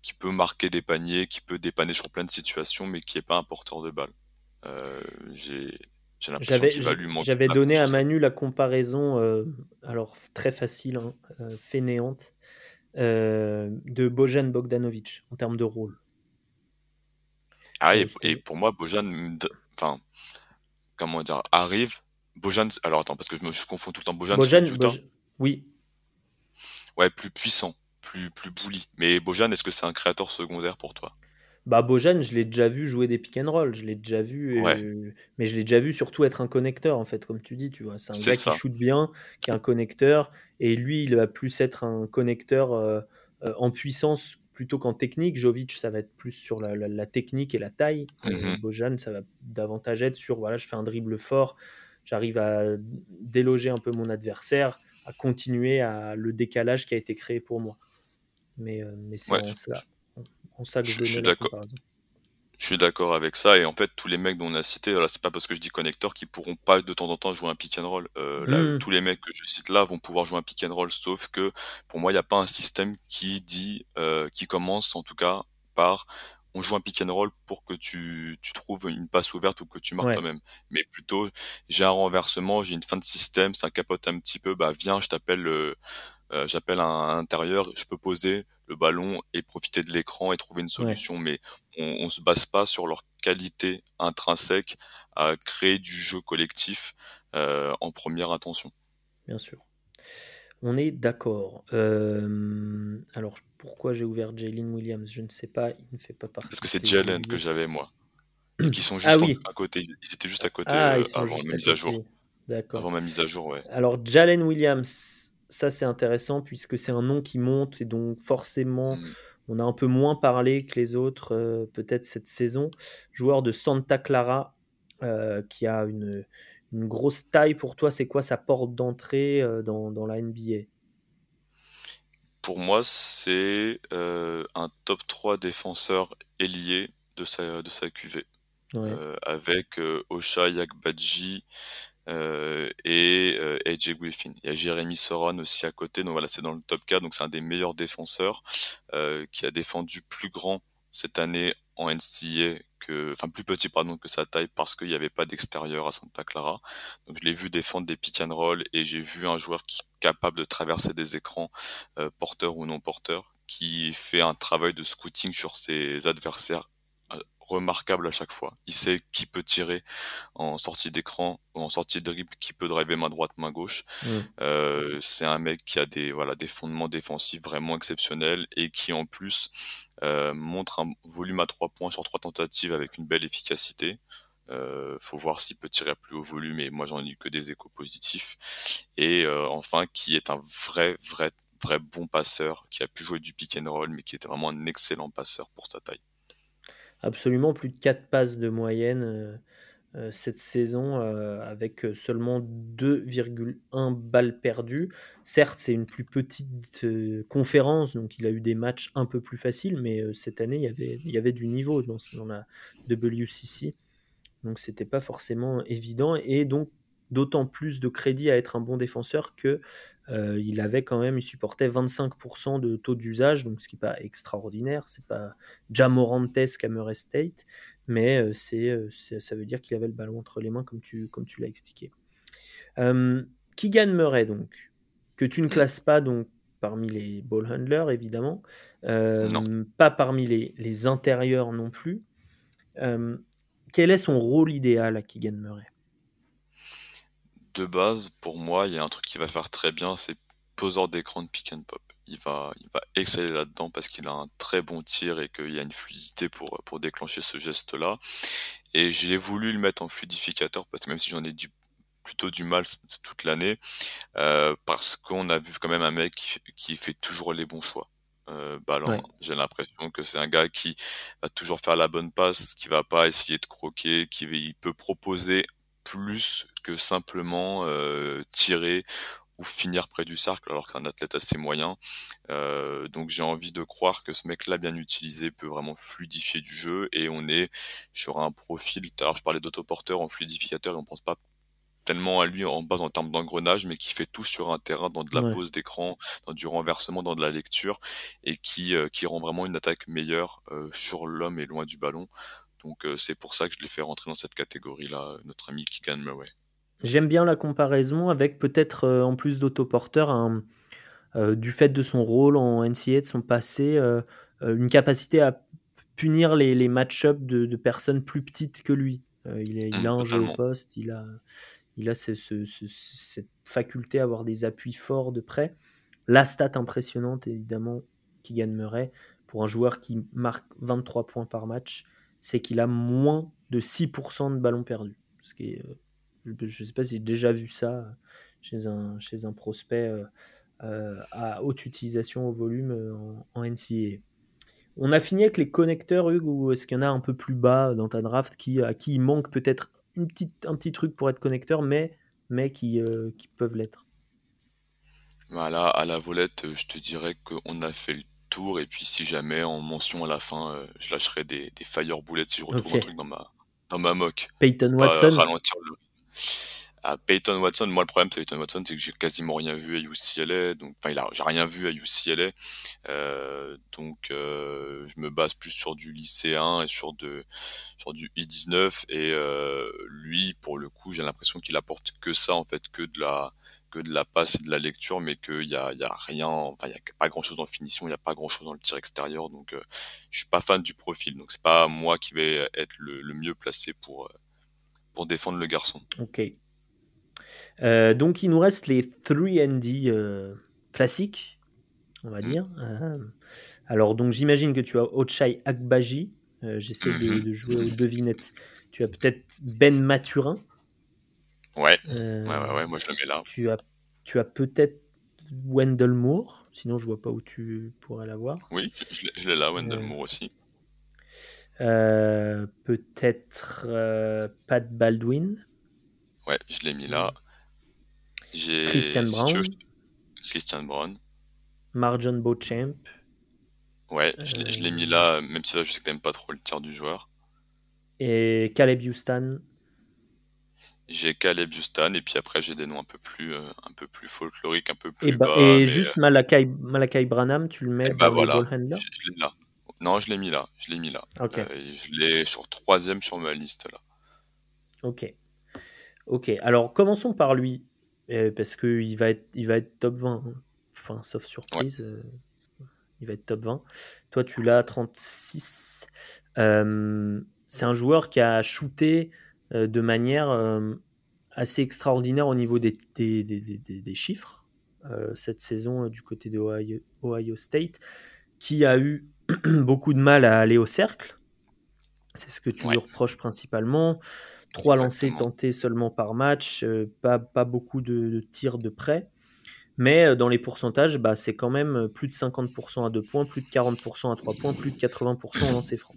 qui peut marquer des paniers, qui peut dépanner sur plein de situations, mais qui est pas un porteur de balle. J'ai, j'ai l'impression qu'il va lui manquer. J'avais donné à Manu la comparaison, euh, alors très facile, hein, euh, fainéante, euh, de Bojan Bogdanovic en termes de rôle. Ah, et, et pour moi, Bojan, enfin, comment dire, arrive. Bojan, alors attends, parce que je me je confonds tout le temps. Bojan, Bojan, Bojan oui. Ouais, plus puissant, plus, plus bully. Mais Bojan, est-ce que c'est un créateur secondaire pour toi? Bah Bojan, je l'ai déjà vu jouer des pick and roll, je l'ai déjà vu, Ouais. euh, mais je l'ai déjà vu surtout être un connecteur en fait, comme tu dis, tu vois. C'est un gars qui shoot bien, qui est un connecteur, et lui, il va plus être un connecteur euh, euh, en puissance plutôt qu'en technique. Jovic, ça va être plus sur la, la- la technique et la taille. Mhm. Bojan, ça va davantage être sur, voilà, je fais un dribble fort, j'arrive à déloger un peu mon adversaire, à continuer à le décalage qui a été créé pour moi. Mais, mais c'est Ouais, en je, ça, en ça que je suis d'accord. comparaison. Je suis d'accord avec ça et en fait tous les mecs dont on a cité, voilà, c'est pas parce que je dis connecteur qu'ils pourront pas de temps en temps jouer un pick and roll. Euh, là, Mhm. tous les mecs que je cite là vont pouvoir jouer un pick and roll, sauf que pour moi il n'y a pas un système qui dit, euh, qui commence en tout cas par on joue un pick and roll pour que tu, tu trouves une passe ouverte ou que tu marques Ouais, toi-même. Mais plutôt j'ai un renversement, j'ai une fin de système, ça capote un petit peu, bah viens, je t'appelle euh, euh, j'appelle un, intérieur, je peux poser le ballon et profiter de l'écran et trouver une ouais, solution, mais on, on se base pas sur leur qualité intrinsèque à créer du jeu collectif euh, en première intention. bien sûr. On est d'accord. Euh, alors, pourquoi j'ai ouvert Jalen Williams? Je ne sais pas, il ne fait pas Parce partie que de c'est Jalen que j'avais moi, et qui sont Ah juste en- oui, à côté, ils étaient juste à côté ah, euh, avant ma mise à jour. D'accord. avant ma mise à jour, ouais. Alors, Jalen Williams, ça c'est intéressant puisque c'est un nom qui monte et donc forcément Mm. on a un peu moins parlé que les autres euh, peut-être cette saison. Joueur de Santa Clara euh, qui a une, une grosse taille pour toi, c'est quoi sa porte d'entrée euh, dans, dans la NBA Pour moi, c'est un top 3 défenseur ailier de sa, de sa Ouais, euh, avec Osha Yakbadji, euh, et euh, AJ Griffin. Il y a Jérémy Soran aussi à côté, donc voilà, c'est dans le top 4, donc c'est un des meilleurs défenseurs euh, qui a défendu plus grand cette année en NCAA que, enfin plus petit pardon que sa taille parce qu'il n'y avait pas d'extérieur à Santa Clara. Donc je l'ai vu défendre des pick and roll et j'ai vu un joueur qui est capable de traverser des écrans, euh, porteurs ou non porteurs, qui fait un travail de scouting sur ses adversaires remarquable à chaque fois. Il sait qui peut tirer en sortie d'écran ou en sortie de dribble, qui peut driver main droite, main gauche. Euh, c'est un mec qui a des voilà des fondements défensifs vraiment exceptionnels et qui en plus euh, montre un volume à trois points sur trois tentatives avec une belle efficacité. Euh, faut voir s'il peut tirer à plus haut volume et moi j'en ai eu que des échos positifs. Et euh, enfin qui est un vrai vrai vrai bon passeur qui a pu jouer du pick and roll mais qui était vraiment un excellent passeur pour sa taille. Absolument, plus de 4 passes de moyenne euh, euh, cette saison euh, avec seulement 2,1 balles perdues. Certes, c'est une plus petite conférence, donc il a eu des matchs un peu plus faciles, mais cette année, il y avait, il y avait du niveau dans, dans la WCC. Donc c'était pas forcément évident et donc d'autant plus de crédit à être un bon défenseur que euh, il avait quand même, il supportait 25% de taux d'usage, donc ce qui n'est pas extraordinaire, c'est pas Jamorantesque à Murray State, mais euh, c'est, euh, c'est- ça veut dire qu'il avait le ballon entre les mains comme tu, comme tu l'as expliqué. Euh, Keegan Murray donc, que tu ne classes pas donc parmi les ball handlers évidemment, euh, pas parmi les, les intérieurs non plus. Quel est son rôle idéal à Keegan Murray? De base, pour moi, il y a un truc qui va faire très bien, c'est poseur d'écran de pick and pop. il va, il va exceller là-dedans parce qu'il a un très bon tir et qu'il y a une fluidité pour, pour déclencher ce geste-là. Et j'ai voulu le mettre en fluidificateur parce que même si j'en ai du, plutôt du mal toute l'année, euh, parce qu'on a vu quand même un mec qui, fait toujours les bons choix. Euh, ballon. J'ai l'impression que c'est un gars qui va toujours faire la bonne passe, qui va pas essayer de croquer, qui il peut proposer plus que simplement euh, tirer ou finir près du cercle alors qu'un athlète assez moyen. Euh, donc j'ai envie de croire que ce mec-là bien utilisé peut vraiment fluidifier du jeu et on est sur un profil. Alors je parlais d'autoporteur en fluidificateur et on pense pas tellement à lui en base en termes d'engrenage, mais qui fait tout sur un terrain, dans de la pose d'écran, dans du renversement, dans de la lecture, et qui, euh, qui rend vraiment une attaque meilleure euh, sur l'homme et loin du ballon. Donc c'est pour ça que je l'ai fait rentrer dans cette catégorie-là, notre ami Keegan Murray. J'aime bien la comparaison avec peut-être euh, en plus d'autoporteur, euh, du fait de son rôle en NCA, de son passé, euh, une capacité à punir les, les match-ups de, personnes plus petites que lui. il, il, a mmh, un jeu au poste, il a, il a cette faculté à avoir des appuis forts de près. La stat impressionnante, évidemment, qui gagne Murray, pour un joueur qui marque 23 points par match, c'est qu'il a moins de 6% de ballons perdus. Ce qui est je ne sais pas si j'ai déjà vu ça chez un, chez un prospect euh, euh, à haute utilisation au volume euh, en, NCA. On a fini avec les connecteurs, Hugues, ou est-ce qu'il y en a un peu plus bas dans ta draft qui, à qui il manque peut-être une petite, un petit truc pour être connecteur, mais, mais qui, qui peuvent l'être? Voilà, à la volette, je te dirais qu'on a fait le tour, et puis si jamais en mention à la fin, je lâcherai des, des fire bullets si je retrouve un truc dans ma, dans ma mock. Peyton Watson. Ralentir le, à Peyton Watson, moi le problème c'est Peyton Watson, c'est que j'ai quasiment rien vu à UCLA, donc enfin il j'ai rien vu à UCLA, euh, donc euh, je me base plus sur du lycéen et sur de sur du I19 et euh, lui pour le coup j'ai l'impression qu'il apporte que ça en fait, que de la que de la passe et de la lecture, mais qu'il y a, y a rien, enfin il y a pas grand chose en finition, il y a pas grand chose dans le tir extérieur, donc euh, je suis pas fan du profil, donc c'est pas moi qui vais être le, le mieux placé pour euh, pour défendre le garçon. Ok. Euh, donc il nous reste les 3D euh, classiques, on va mm. dire. Euh, alors donc j'imagine que tu as Ochai Akbaji. J'essaie mm-hmm. de, jouer aux devinettes. Tu as peut-être Ben Maturin. Ouais. ouais, ouais, moi je le mets là. Tu as, tu as peut-être Wendell Moore. Sinon je vois pas où tu pourrais l'avoir. Oui, je l'ai là, Wendell Moore aussi. Euh, peut-être euh, Pat Baldwin. Ouais, je l'ai mis là. J'ai Christian Brown. Christian Brown. Marjon Beauchamp. Ouais, je l'ai mis là, même si là je sais que t'aimes pas trop le tir du joueur. Et Caleb Houston. J'ai Caleb Houston et puis après j'ai des noms un peu plus euh, un peu plus folkloriques, un peu plus et bas. Et juste Malakai, Malakai Branham, tu le mets bah dans voilà, je, je l'ai là. Non, je l'ai mis là. Je l'ai mis là. Euh, je l'ai sur troisième sur ma liste là. Ok. Ok. Alors commençons par lui euh, parce que il va être, il va être top 20. Hein. Enfin, sauf surprise, euh, il va être top 20. Toi, tu l'as 36. c'est un joueur qui a shooté de manière assez extraordinaire au niveau des, des, des, des chiffres cette saison du côté de Ohio State, qui a eu beaucoup de mal à aller au cercle. C'est ce que tu lui reproches principalement. Trois lancers tentés seulement par match, euh, pas, pas beaucoup de, tirs de près. Mais euh, dans les pourcentages, bah, c'est quand même plus de 50% à 2 points, plus de 40% à 3 points, plus de 80% en lancers francs.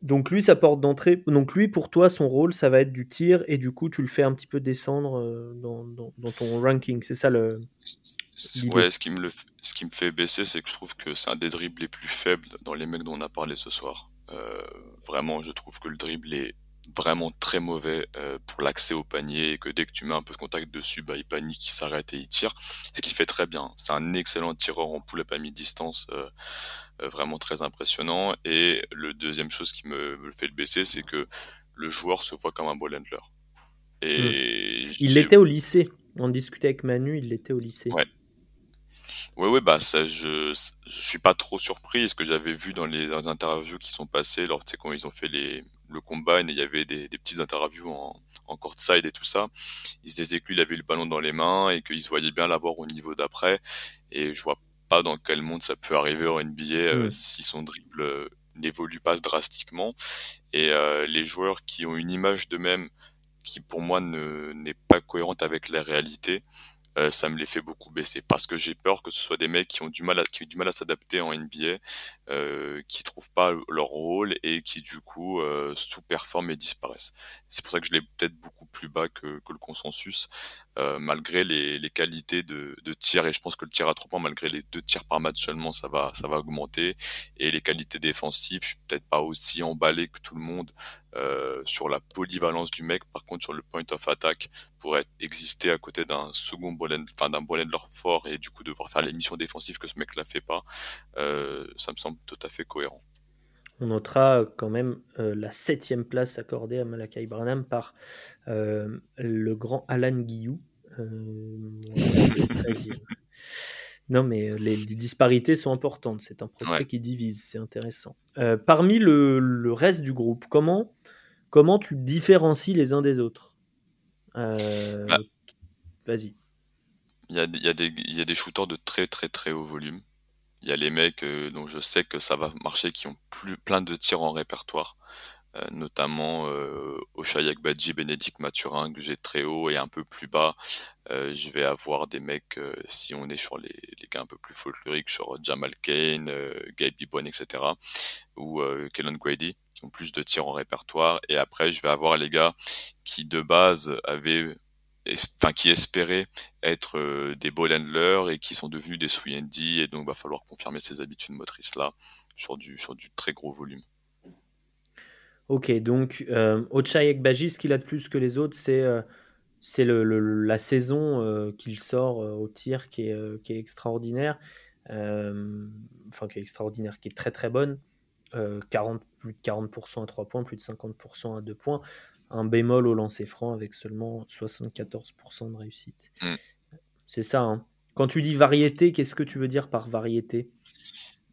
Donc lui, sa porte d'entrée. Donc lui, pour toi, son rôle, ça va être du tir et du coup, tu le fais un petit peu descendre euh, dans, dans ton ranking. C'est ça le. Ouais, ce qui me le, ce qui me fait baisser, c'est que je trouve que c'est un des dribbles les plus faibles dans les mecs dont on a parlé ce soir. Euh, vraiment, je trouve que le dribble est vraiment très mauvais euh, pour l'accès au panier et que dès que tu mets un peu de contact dessus, bah, il panique, il s'arrête et il tire. Ce qui fait très bien. C'est un excellent tireur en pull-up à mi-distance, euh, vraiment très impressionnant. Et le deuxième chose qui me, me fait le baisser, c'est que le joueur se voit comme un ball handler. Et hmm. il l'était au lycée. On discutait avec Manu, il l'était au lycée. Ouais, oui, oui, bah ça, je, je suis pas trop surpris. Ce que j'avais vu dans les, interviews qui sont passées, lors, tu sais, quand ils ont fait les, le combine et il y avait des, petites interviews en, en courtside et tout ça. Il se disait qu'il avait le ballon dans les mains et qu'il se voyait bien l'avoir au niveau d'après. Et je vois pas dans quel monde ça peut arriver au NBA euh, si son dribble euh, n'évolue pas drastiquement. Et euh, les joueurs qui ont une image d'eux-mêmes qui pour moi n'est pas cohérente avec la réalité, euh, ça me les fait beaucoup baisser parce que j'ai peur que ce soit des mecs qui ont du mal à qui ont du mal à s'adapter en NBA, euh, qui trouvent pas leur rôle et qui du coup euh, sous-performent et disparaissent. C'est pour ça que je l'ai peut-être beaucoup plus bas que, que le consensus, euh, malgré les, les qualités de, de tir et je pense que le tir à trois points, malgré les deux tirs par match seulement, ça va ça va augmenter et les qualités défensives, je suis peut-être pas aussi emballé que tout le monde euh, sur la polyvalence du mec. Par contre, sur le point of attack, pour être, exister à côté d'un second ball enfin d'un ball leur fort et du coup devoir faire les missions défensives que ce mec-là fait pas, euh, ça me semble tout à fait cohérent. On notera quand même euh, la septième place accordée à Malakai Branham par le grand Alan Guillou. Non, mais les, disparités sont importantes. C'est un prospect qui divise, c'est intéressant. parmi le, le, reste du groupe, comment comment tu différencies les uns des autres? Euh, bah. Vas-y. Il y a, y, a y a, des shooters de très très très haut volume. Il y a les mecs euh, dont je sais que ça va marcher qui ont plus, plein de tirs en répertoire. Euh, notamment euh, Oshayak Badji, Bénédicte Mathurin que j'ai très haut et un peu plus bas. Euh, je vais avoir des mecs, si on est sur les, les gars un peu plus folkloriques, genre Jamal Kane, Gabe Bibon, etc. ou Kellen Grady, qui ont plus de tirs en répertoire. Et après, je vais avoir les gars qui de base avaient enfin qui espéraient être des ball handlers et qui sont devenus des 3 et donc va falloir confirmer ces habitudes motrices là sur du très gros volume. Ok, donc euh, Baji, ce qu'il a de plus que les autres, c'est euh, la saison euh, qu'il sort euh, au tir qui est, qui est extraordinaire. enfin, qui est extraordinaire, qui est très très bonne. 40, plus de 40% à 3 points, plus de 50% à 2 points. Un bémol au lancer franc avec seulement 74% de réussite. Mm. C'est ça. Hein. Quand tu dis variété, qu'est-ce que tu veux dire par variété?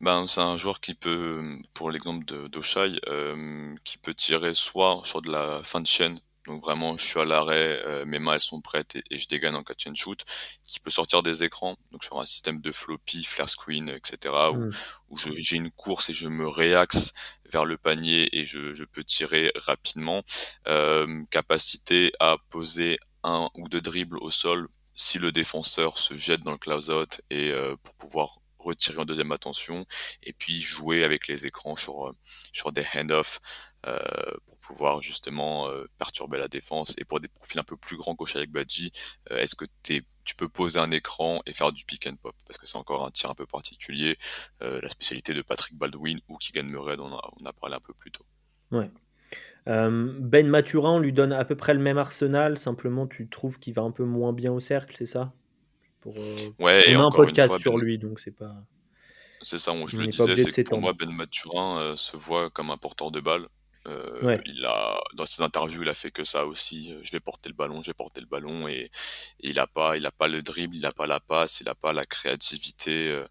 Ben, c'est un joueur qui peut, pour l'exemple de d'Oshai, euh, qui peut tirer soit sur de la fin de chaîne, donc vraiment je suis à l'arrêt, euh, mes mains elles sont prêtes et, je dégaine en catch and shoot, qui peut sortir des écrans, donc sur un système de floppy, flare screen, etc. où, mmh. où j'ai une course et je me réaxe vers le panier et je, je peux tirer rapidement. Euh, capacité à poser un ou deux dribbles au sol si le défenseur se jette dans le closeout et euh, pour pouvoir retirer en deuxième attention et puis jouer avec les écrans sur, euh, des hand-off euh, pour pouvoir justement euh, perturber la défense. Et pour des profils un peu plus grands qu'Oshayek Badji, est-ce que tu peux poser un écran et faire du pick and pop? Parce que c'est encore un tir un peu particulier, la spécialité de Patrick Baldwin ou Keegan Murray dont on a, parlé un peu plus tôt. Ben Maturin, on lui donne à peu près le même arsenal, simplement tu trouves qu'il va un peu moins bien au cercle, c'est ça? Euh, ouais, on a un podcast sur ben lui, donc c'est pas. C'est ça, je le disais, c'est que pour moi, Ben Maturin euh, se voit comme un porteur de balle. Euh, il a, dans ses interviews, il a fait que ça aussi. Je vais porter le ballon, je vais porter le ballon, et, il a pas, il a pas le dribble, il a pas la passe, il a pas la créativité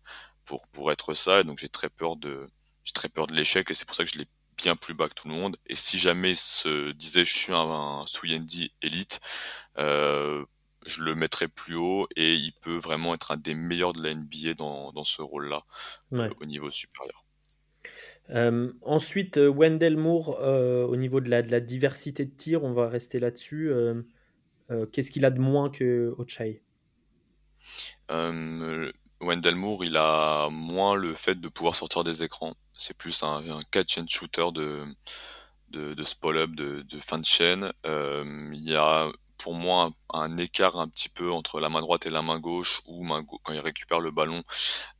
pour pour être ça. donc j'ai très peur de, j'ai très peur de l'échec, et c'est pour ça que je l'ai bien plus bas que tout le monde. Et si jamais il se disait je suis un, un élite, euh, je le mettrai plus haut et il peut vraiment être un des meilleurs de la NBA dans, dans ce rôle-là euh, au niveau supérieur. Euh, ensuite, euh, Wendell Moore, au niveau de la, de la, diversité de tir, on va rester là-dessus. Qu'est-ce qu'il a de moins que Ochai? Wendell Moore, il a moins le fait de pouvoir sortir des écrans. C'est plus un, catch and shooter de, de, de up de, de, fin de chaîne. il y a pour moi un, écart un petit peu entre la main droite et la main gauche où quand il récupère le ballon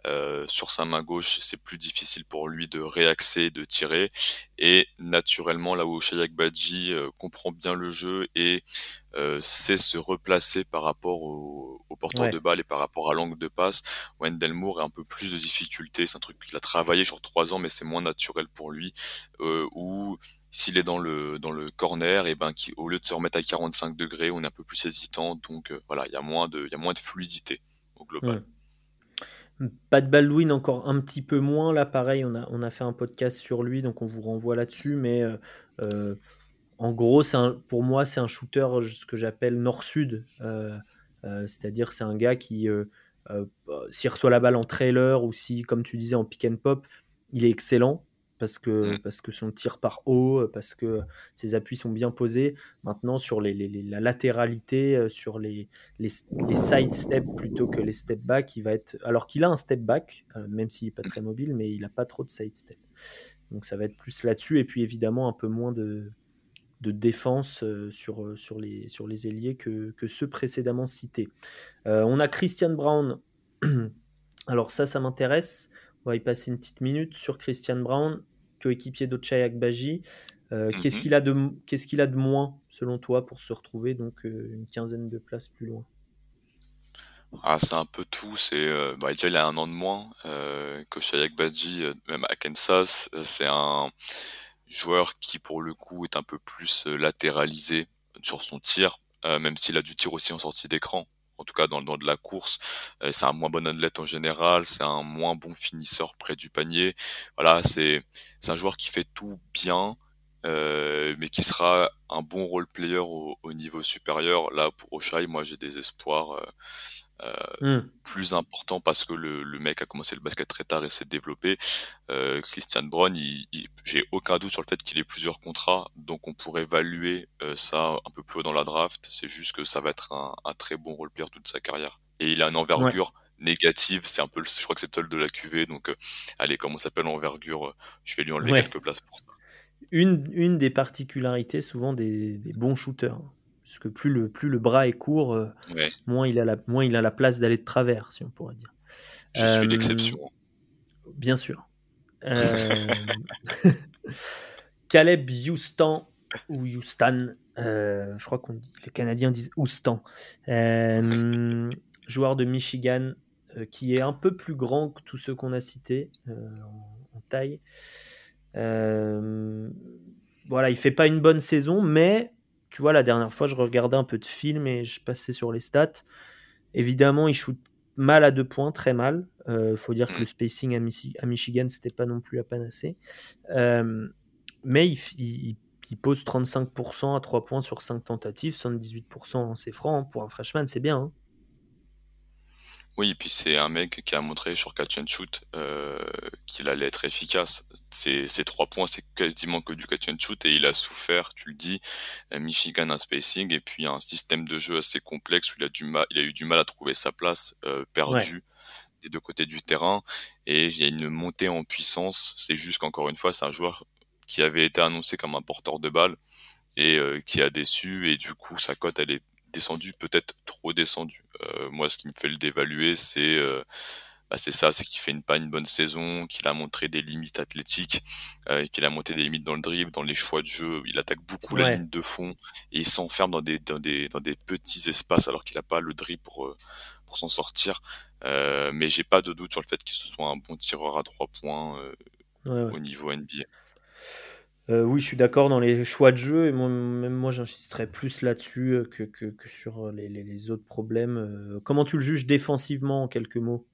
euh, sur sa main gauche c'est plus difficile pour lui de réaxer de tirer. Et naturellement là où Shayak Badji euh, comprend bien le jeu et euh, sait se replacer par rapport au, porteur de balle et par rapport à l'angle de passe Wendell Moore a un peu plus de difficultés. C'est un truc qu'il a travaillé sur trois ans mais c'est moins naturel pour lui euh, où s'il est dans le corner et ben qui au lieu de se remettre à 45 degrés on est un peu plus hésitant donc euh, voilà il y a moins de de fluidité au global Pat Baldwin encore un petit peu moins. Là, pareil, on a, on a fait un podcast sur lui, donc on vous renvoie là-dessus. Mais euh, en gros, un, pour moi, c'est un shooter, ce que j'appelle nord-sud. C'est-à-dire, c'est un gars qui, s'il reçoit la balle en trailer ou si, comme tu disais, en pick and pop, il est excellent parce que, mm. parce que son tir par haut, parce que ses appuis sont bien posés. Maintenant, sur les, la latéralité, sur les, les, side steps plutôt que les step back, il va être. Alors qu'il a un step back, même s'il n'est pas très mobile, mais il n'a pas trop de side step. Donc ça va être plus là-dessus. Et puis évidemment, un peu moins de, de défense sur, sur, les, sur les ailiers que, que ceux précédemment cités. on a Christian Brown. Alors ça, ça m'intéresse. On va y passer une petite minute sur Christian Brown, coéquipier d'Ochai Akbaji. Euh, mhm. Qu'est-ce qu'il a, de, qu'est-ce qu'il a de moins, selon toi, pour se retrouver donc euh, une quinzaine de places plus loin? Ah, C'est un peu tout. C'est, euh, bah, déjà, il a un an de moins que Shai Akbaji, même à Kansas. C'est un joueur qui, pour le coup, est un peu plus latéralisé sur son tir, même s'il a du tir aussi en sortie d'écran en tout cas dans, dans de la course. Euh, c'est un moins bon athlète en général, c'est un moins bon finisseur près du panier. Voilà, c'est c'est un joueur qui fait tout bien, euh, mais qui sera un bon role player au, au niveau supérieur. Là pour Oshai, moi j'ai des espoirs. Euh, euh, hmm. plus important parce que le, le, mec a commencé le basket très tard et s'est développé. Euh, Christian Brown, j'ai aucun doute sur le fait qu'il ait plusieurs contrats, donc on pourrait évaluer euh, ça un peu plus haut dans la draft. C'est juste que ça va être un, un très bon role player toute sa carrière. Et il a une envergure négative, c'est un peu, je crois que c'est le seul de la QV, donc euh, allez, comment s'appelle envergure, je vais lui enlever quelques places pour ça. Une, une des particularités souvent des, des bons shooters plus le, plus le bras est court, euh, moins, il a la, moins il a la place d'aller de travers, si on pourrait dire. Je suis l'exception. Euh, bien sûr. Euh, Caleb Houston, ou Houston, je crois qu'on dit, les Canadiens disent Houston, joueur de Michigan, qui est un peu plus grand que tous ceux qu'on a cités en, en, taille. voilà, il fait pas une bonne saison, mais tu vois, la dernière fois, je regardais un peu de film et je passais sur les stats. Évidemment, il shoot mal à deux points, très mal. Il euh, faut dire que le spacing à, Michi à Michigan, c'était pas non plus à panacée. Euh, mais il, pose 35% à 3 points sur 5 tentatives, 78% en c'est franc. Pour un freshman, c'est bien. Hein. Oui, et puis c'est un mec qui a montré sur catch and shoot euh, qu'il allait être efficace. Ces, ces trois points, c'est quasiment que du catch and shoot et il a souffert, tu le dis, euh, Michigan un spacing et puis un système de jeu assez complexe où il a du mal, il a eu du mal à trouver sa place, euh, perdu des deux côtés du terrain et il y a une montée en puissance. C'est juste qu'encore une fois, c'est un joueur qui avait été annoncé comme un porteur de balle et euh, qui a déçu et du coup sa cote elle est descendu, peut-être trop descendu. Euh, moi, ce qui me fait le dévaluer, c'est euh, bah, c'est ça, c'est qu'il fait une pas une bonne saison, qu'il a montré des limites athlétiques, euh, qu'il a monté des limites dans le dribble, dans les choix de jeu. Il attaque beaucoup la ligne de fond et il s'enferme dans des, dans des dans des petits espaces alors qu'il n'a pas le dribble pour pour s'en sortir. mais j'ai pas de doute sur le fait qu'il se soit un bon tireur à trois points au niveau NBA. Euh, oui, je suis d'accord dans les choix de jeu, et même moi j'insisterais plus là-dessus euh, que, sur les, les, autres problèmes. Euh, comment tu le juges défensivement en quelques mots?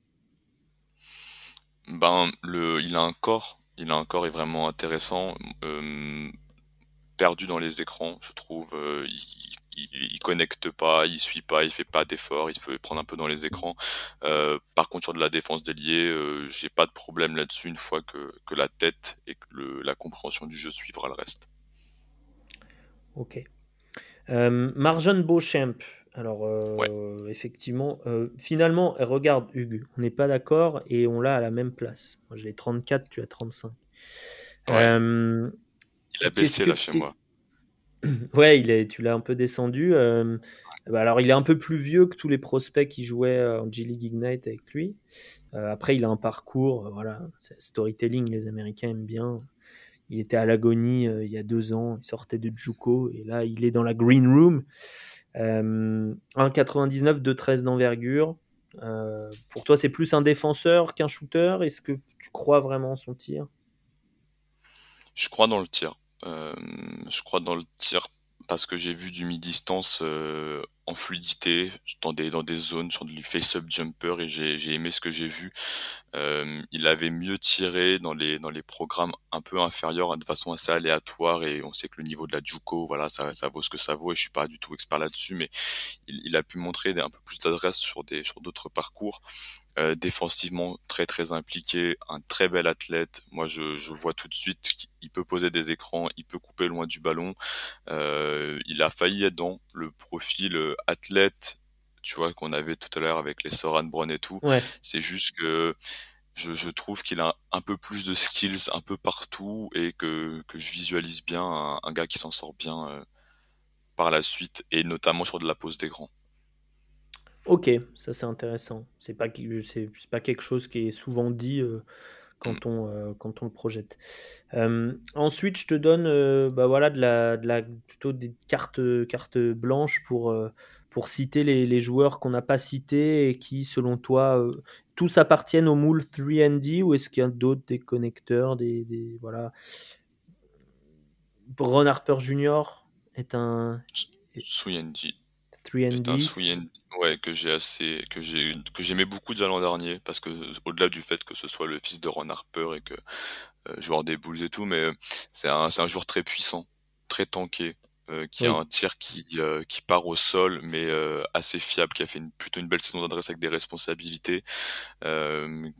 Ben, le, il a un corps, il a un corps est vraiment intéressant. perdu dans les écrans, je trouve. Il, connecte pas, il suit pas, il fait pas d'efforts, il se fait prendre un peu dans les écrans. Euh, par contre, sur de la défense déliée, euh, j'ai pas de problème là-dessus une fois que, que, la tête et que le, la compréhension du jeu suivra le reste. Ok. Euh, Marjon Beauchamp. Alors, euh, effectivement, euh, finalement, regarde, Hugues, on n'est pas d'accord et on l'a à la même place. Moi, j'ai 34, tu as 35. il a baissé là chez moi. Ouais, il est, tu l'as un peu descendu. Bah, alors, il est un peu plus vieux que tous les prospects qui jouaient en G-League Ignite avec lui. Après, il a un parcours, voilà, storytelling, les Américains aiment bien. Il était à l'agonie il y a deux ans, il sortait de Juco, et là, il est dans la Green Room. 1,99, 2,13 d'envergure. pour toi, c'est plus un défenseur qu'un shooter? Est-ce que tu crois vraiment en son tir? Je crois dans le tir. Euh, je crois dans le tir parce que j'ai vu du mi-distance euh, en fluidité, dans des, dans des zones, sur du face-up jumper, et j'ai aimé ce que j'ai vu. Euh, il avait mieux tiré dans les, dans les programmes un peu inférieurs, de façon assez aléatoire, et on sait que le niveau de la Juco, voilà, ça, ça vaut ce que ça vaut, et je suis pas du tout expert là-dessus, mais il, a pu montrer un peu plus d'adresse sur des sur d'autres parcours. Euh, défensivement très très impliqué, un très bel athlète. Moi je, vois tout de suite qu'il peut poser des écrans, il peut couper loin du ballon. Euh, il a failli être dans le profil athlète, tu vois, qu'on avait tout à l'heure avec les Soran Brown et tout. C'est juste que je, je trouve qu'il a un peu plus de skills un peu partout et que, que je visualise bien un, un gars qui s'en sort bien euh, par la suite et notamment sur de la pose d'écran. Ok, ça c'est intéressant. C'est pas, c'est, pas quelque chose qui est souvent dit euh, quand, on, euh, quand on le projette. Euh, ensuite, je te donne bah voilà, de la, de la, plutôt des cartes, cartes blanches pour, pour citer les, les joueurs qu'on n'a pas cités et qui, selon toi, tous appartiennent au moule 3D ou est-ce qu'il y a d'autres, des connecteurs, des, des voilà. Ron Harper Jr. est un. 3D. 3D. Ouais, que j'ai assez, que j'ai, que j'aimais beaucoup déjà l'an dernier, parce que au-delà du fait que ce soit le fils de Ron Harper et que euh, joueur des Bulls et tout, mais euh, c'est un, c'est un joueur très puissant, très tanké, euh, qui a un tir qui, euh, qui part au sol, mais euh, assez fiable, qui a fait une, plutôt une belle saison d'adresse avec des responsabilités,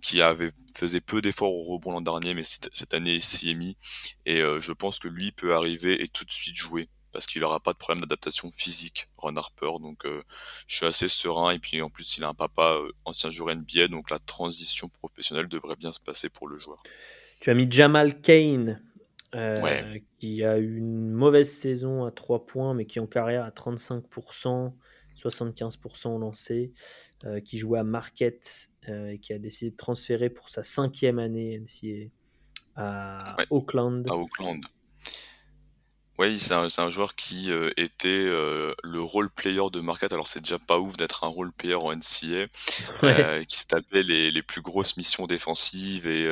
qui avait faisait peu d'efforts au rebond l'an dernier, mais cette année il s'y est mis, et je pense que lui peut arriver et tout de suite jouer parce qu'il n'aura pas de problème d'adaptation physique, Ron Harper. Donc euh, je suis assez serein. Et puis en plus, il a un papa euh, ancien joueur NBA, donc la transition professionnelle devrait bien se passer pour le joueur. Tu as mis Jamal Kane, euh, qui a eu une mauvaise saison à 3 points, mais qui en carrière à 35%, 75% lancé, qui jouait à Marquette et qui a décidé de transférer pour sa cinquième année à Auckland. À Auckland. Oui, c'est un, un, joueur qui euh, était euh, le role player de Marquette. Alors c'est déjà pas ouf d'être un role player en NCA, euh, qui se tapait les, les, plus grosses missions défensives et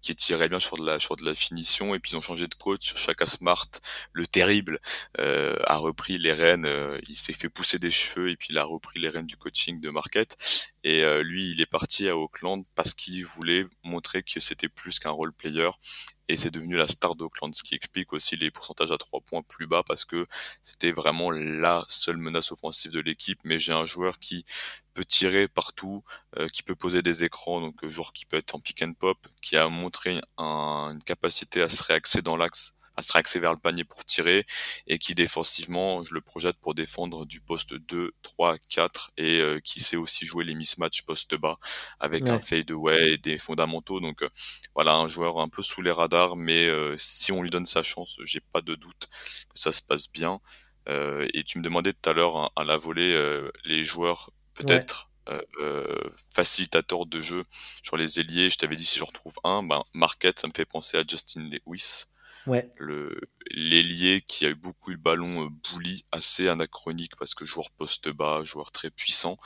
qui tirait bien sur de la sur de la finition. Et puis ils ont changé de coach. Chaka Smart, le terrible, a repris les rênes. il s'est fait pousser des cheveux et puis il a repris les rênes du coaching de Marquette. Et lui, il est parti à Auckland parce qu'il voulait montrer que c'était plus qu'un role player et c'est devenu la star d'Oakland, ce qui explique aussi les pourcentages à trois points plus bas parce que c'était vraiment la seule menace offensive de l'équipe. Mais j'ai un joueur qui peut tirer partout, euh, qui peut poser des écrans, donc un joueur qui peut être en pick and pop, qui a montré une capacité à se réaxer dans l'axe à se réaxer vers le panier pour tirer et qui défensivement, je le projette pour défendre du poste 2, 3, 4 et euh, qui sait aussi jouer les mismatchs poste bas avec un fade away et des fondamentaux. Donc euh, voilà, un joueur un peu sous les radars, mais euh, si on lui donne sa chance, j'ai pas de doute que ça se passe bien. et tu me demandais tout à l'heure hein, à, la volée les joueurs peut-être facilitateurs de jeu sur les ailiers. Je t'avais dit si je retrouve un, ben Marquette, ça me fait penser à Justin Lewis. Ouais. Le l'ailier qui a eu beaucoup le ballon euh, bouli, assez anachronique parce que joueur poste bas, joueur très puissant,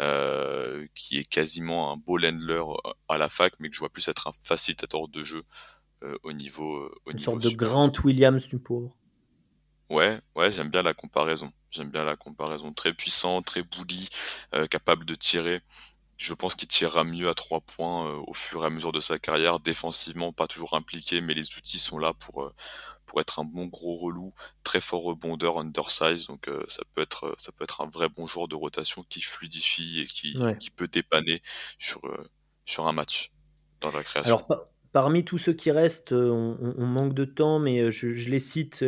euh, qui est quasiment un ball handler euh, à la fac, mais que je vois plus être un facilitateur de jeu euh, au niveau. Euh, au Une sorte de Grant Williams du pauvre. Ouais, ouais, j'aime bien la comparaison. J'aime bien la comparaison. Très puissant, très bouli, capable de tirer je pense qu'il tirera mieux à trois points euh, au fur et à mesure de sa carrière. Défensivement, pas toujours impliqué, mais les outils sont là pour euh, pour être un bon gros relou, très fort rebondeur, undersize. Donc euh, ça peut être ça peut être un vrai bon joueur de rotation qui fluidifie et qui, qui peut dépanner sur sur un match dans la création. Alors parmi tous ceux qui restent, on, on manque de temps, mais je, je les cite.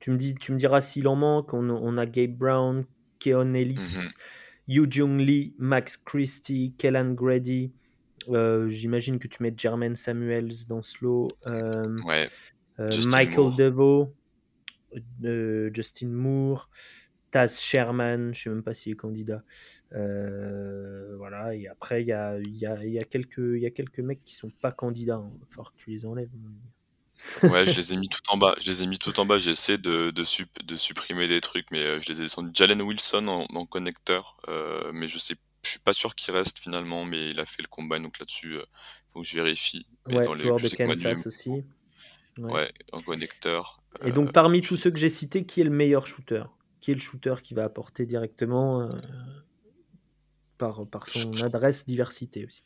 tu me dis tu me diras s'il en manque. On, on, a Gabe Brown, Keon Ellis. Mm-hmm. Yu Jung Lee, Max Christie, Kellan Grady. Euh, j'imagine que tu mets Jermaine Samuels dans Slow. Euh, ouais. Euh, Michael DeVoe, Justin Moore, Taz Sherman, je ne sais même pas s'il est candidat. voilà, et après, il y a, y, a, y, a quelques, y a quelques mecs qui sont pas candidats. Il va falloir que tu les enlèves ouais, je les ai mis tout en bas. Je les ai mis tout en bas. J'ai essayé de, de, de, supprimer des trucs, mais euh, je les ai descendus. Jalen Wilson en, connecteur, euh, mais je sais, je suis pas sûr qu'il reste finalement, mais il a fait le combat, donc là-dessus, il euh, faut que je vérifie. ouais, dans joueur de Kansas aussi. Ouais. en connecteur. Et donc, parmi tous ceux que j'ai cités, qui est le meilleur shooter? Qui est le shooter qui va apporter directement par, par son adresse diversité aussi?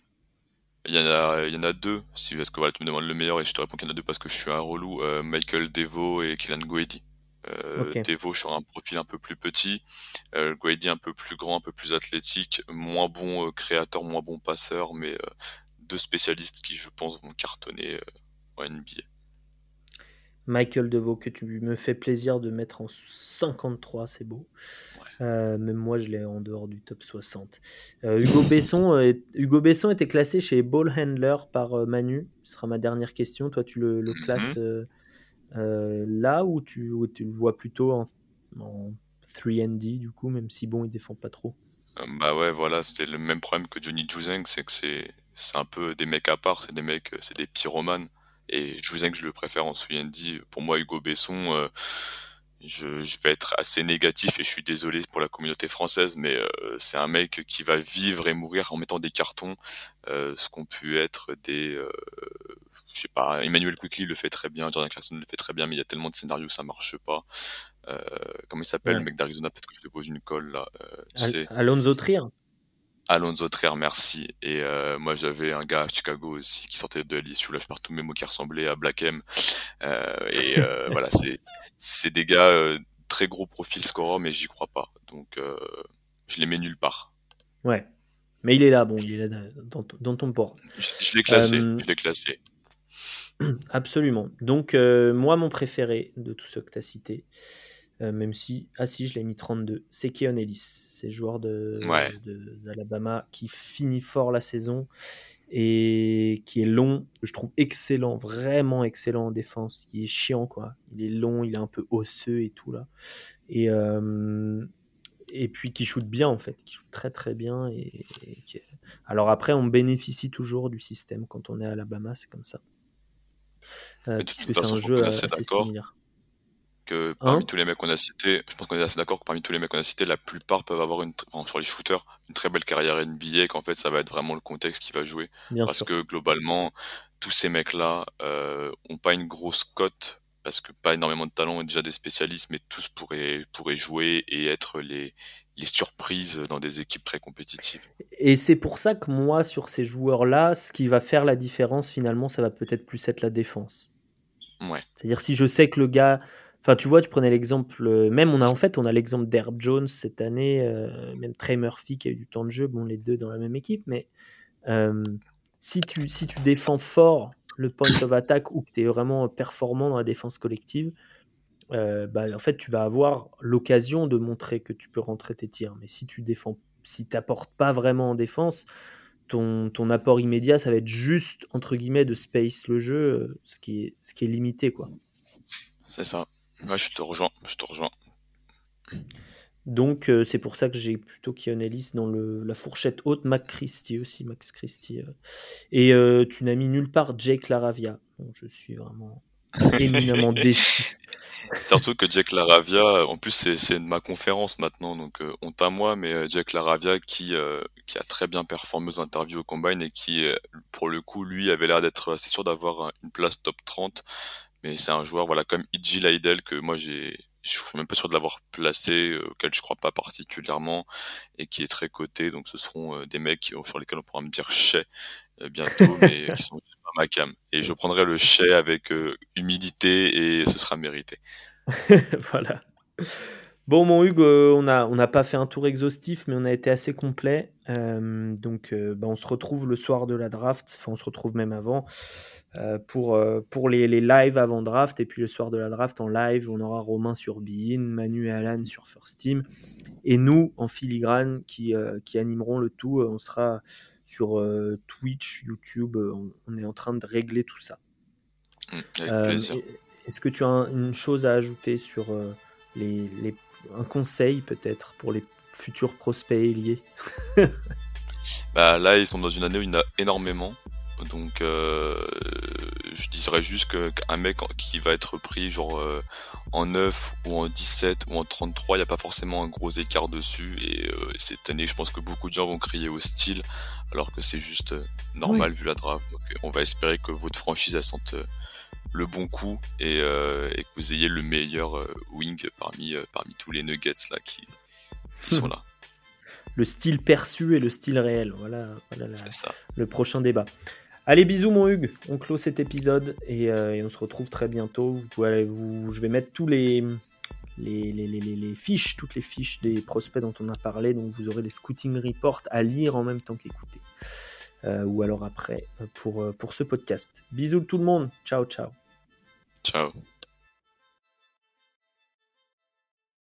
Il y, en a, il y en a deux, si, parce que voilà, tu me demandes le meilleur et je te réponds qu'il y en a deux parce que je suis un relou, Michael Devo et Kylian Guedi. Euh, Devo sur un profil un peu plus petit, euh, un peu plus grand, un peu plus athlétique, moins bon euh, créateur, moins bon passeur, mais euh, deux spécialistes qui je pense vont cartonner en NBA. Michael Deveau, que tu me fais plaisir de mettre en 53, c'est beau. même moi, je l'ai en dehors du top 60. Hugo, Besson, Hugo Besson était classé chez Ball Handler par Manu. Ce sera ma dernière question. Toi, tu le, le mm-hmm. classes euh, là où tu, tu le vois plutôt en, 3D du coup, même si bon, il défend pas trop? Euh, bah ouais, voilà, c'était le même problème que Johnny Juzeng, c'est que c'est c'est un peu des mecs à part, c'est des mecs, c'est des pyromanes. Et Juzeng, je le préfère en 3D. Pour moi, Hugo Besson, euh, je, je, vais être assez négatif et je suis désolé pour la communauté française, mais c'est un mec qui va vivre et mourir en mettant des cartons, ce qu'ont pu être des je sais pas, Emmanuel Quickly le fait très bien, Jordan Clarkson le fait très bien, mais il y a tellement de scénarios ça marche pas. Euh, comment il s'appelle, le mec d'Arizona Peut-être que je te pose une colle là. Euh, Alonso Trier. Alonso Trier, merci. Et euh, moi j'avais un gars à Chicago aussi qui sortait de LSU, là je pars tous mes mots qui ressemblaient à Black M. Euh, et euh, voilà, c'est des gars très gros profil scoreur, mais j'y crois pas. Donc je les mets nulle part. Ouais. Mais il est là, bon, il est là dans, dans ton port. Je, je l'ai classé, je l'ai classé. Absolument. Donc, moi, mon préféré de tous ceux que tu as cités, euh, même si, ah si, je l'ai mis 32, c'est Keon Ellis. C'est le joueur d'Alabama de, qui finit fort la saison et qui est long. Je trouve excellent, vraiment excellent en défense. Il est chiant, quoi. Il est long, il est un peu osseux et tout, là. Et, euh, et puis qui shoot bien, en fait. Qui shoot très, très bien. Et, Alors après, on bénéficie toujours du système quand on est à Alabama, c'est comme ça. Euh, c'est un jeu assez d'accord que parmi hein tous les mecs qu'on a cités, je pense qu'on est assez d'accord que parmi tous les mecs qu'on a cités, la plupart peuvent avoir une, sur les shooters une très belle carrière NBA, qu'en fait ça va être vraiment le contexte qui va jouer. parce que globalement, tous ces mecs-là euh, ont pas une grosse cote parce que pas énormément de talent et déjà des spécialistes, mais tous pourraient, pourraient jouer et être les, les surprises dans des équipes très compétitives. Et c'est pour ça que moi, sur ces joueurs-là, ce qui va faire la différence finalement, ça va peut-être plus être la défense. Ouais. C'est-à-dire si je sais que le gars, enfin tu vois, tu prenais l'exemple, euh, même on a en fait on a l'exemple d'Herb Jones cette année, euh, même Trey Murphy qui a eu du temps de jeu, bon les deux dans la même équipe, mais euh, si tu si tu défends fort le point of attack ou que tu es vraiment performant dans la défense collective, bah, en fait, tu vas avoir l'occasion de montrer que tu peux rentrer tes tirs. Mais si tu défends, si t'apportes pas vraiment en défense, ton, ton, apport immédiat, ça va être juste entre guillemets de space le jeu, ce qui est, ce qui est limité, quoi. C'est ça. Je te rejoins. Je te rejoins. Donc, euh, c'est pour ça que j'ai plutôt Keon Ellis dans le, la fourchette haute. Mac Christie aussi, Max Christie. Et tu n'as mis nulle part Jake Laravia. je suis vraiment éminemment déçu. Surtout que Jack Laravia, en plus c'est ma conférence maintenant, donc euh, honte à moi, mais euh, Jack Laravia qui euh, qui a très bien performé aux interviews au combine et qui, pour le coup, lui avait l'air d'être assez sûr d'avoir une place top 30, mais c'est un joueur voilà comme Iji Leidel que moi j'ai je suis même pas sûr de l'avoir placé, auquel je crois pas particulièrement, et qui est très coté. Donc ce seront des mecs sur lesquels on pourra me dire chais bientôt, mais qui sont pas ma cam. Et je prendrai le chais avec humilité et ce sera mérité. voilà. Bon, mon Hugues, euh, on n'a on a pas fait un tour exhaustif, mais on a été assez complet. Euh, donc, euh, bah, on se retrouve le soir de la draft, enfin, on se retrouve même avant, pour, pour les, les lives avant draft. Et puis, le soir de la draft, en live, on aura Romain sur Bein, Manu et Alan sur First Team. Et nous, en filigrane, qui, qui animeront le tout. on sera sur Twitch, YouTube. On, est en train de régler tout ça. Mmh, avec plaisir. Est-ce que tu as une chose à ajouter sur euh, les, un conseil peut-être pour les futurs prospects liés bah, Là, ils sont dans une année où il y en a énormément. Donc, euh, je dirais juste qu'un mec qui va être pris genre euh, en 9 ou en 17 ou en 33, il n'y a pas forcément un gros écart dessus. Et cette année, je pense que beaucoup de gens vont crier au style, alors que c'est juste normal vu la draft. Donc, on va espérer que votre franchise, elle sente le bon coup et, et, que vous ayez le meilleur wing parmi, parmi tous les nuggets là qui, qui sont là. Le style perçu et le style réel. Voilà, voilà le prochain débat. Allez, bisous mon Hugues, on clôt cet épisode et, et, on se retrouve très bientôt. Vous pouvez, vous, je vais mettre tous les, les, les, les, les, fiches, toutes les fiches des prospects dont on a parlé. Donc vous aurez les scouting reports à lire en même temps qu'écouter. Euh, ou alors après pour, euh, pour ce podcast. Bisous tout le monde. Ciao, ciao. Ciao.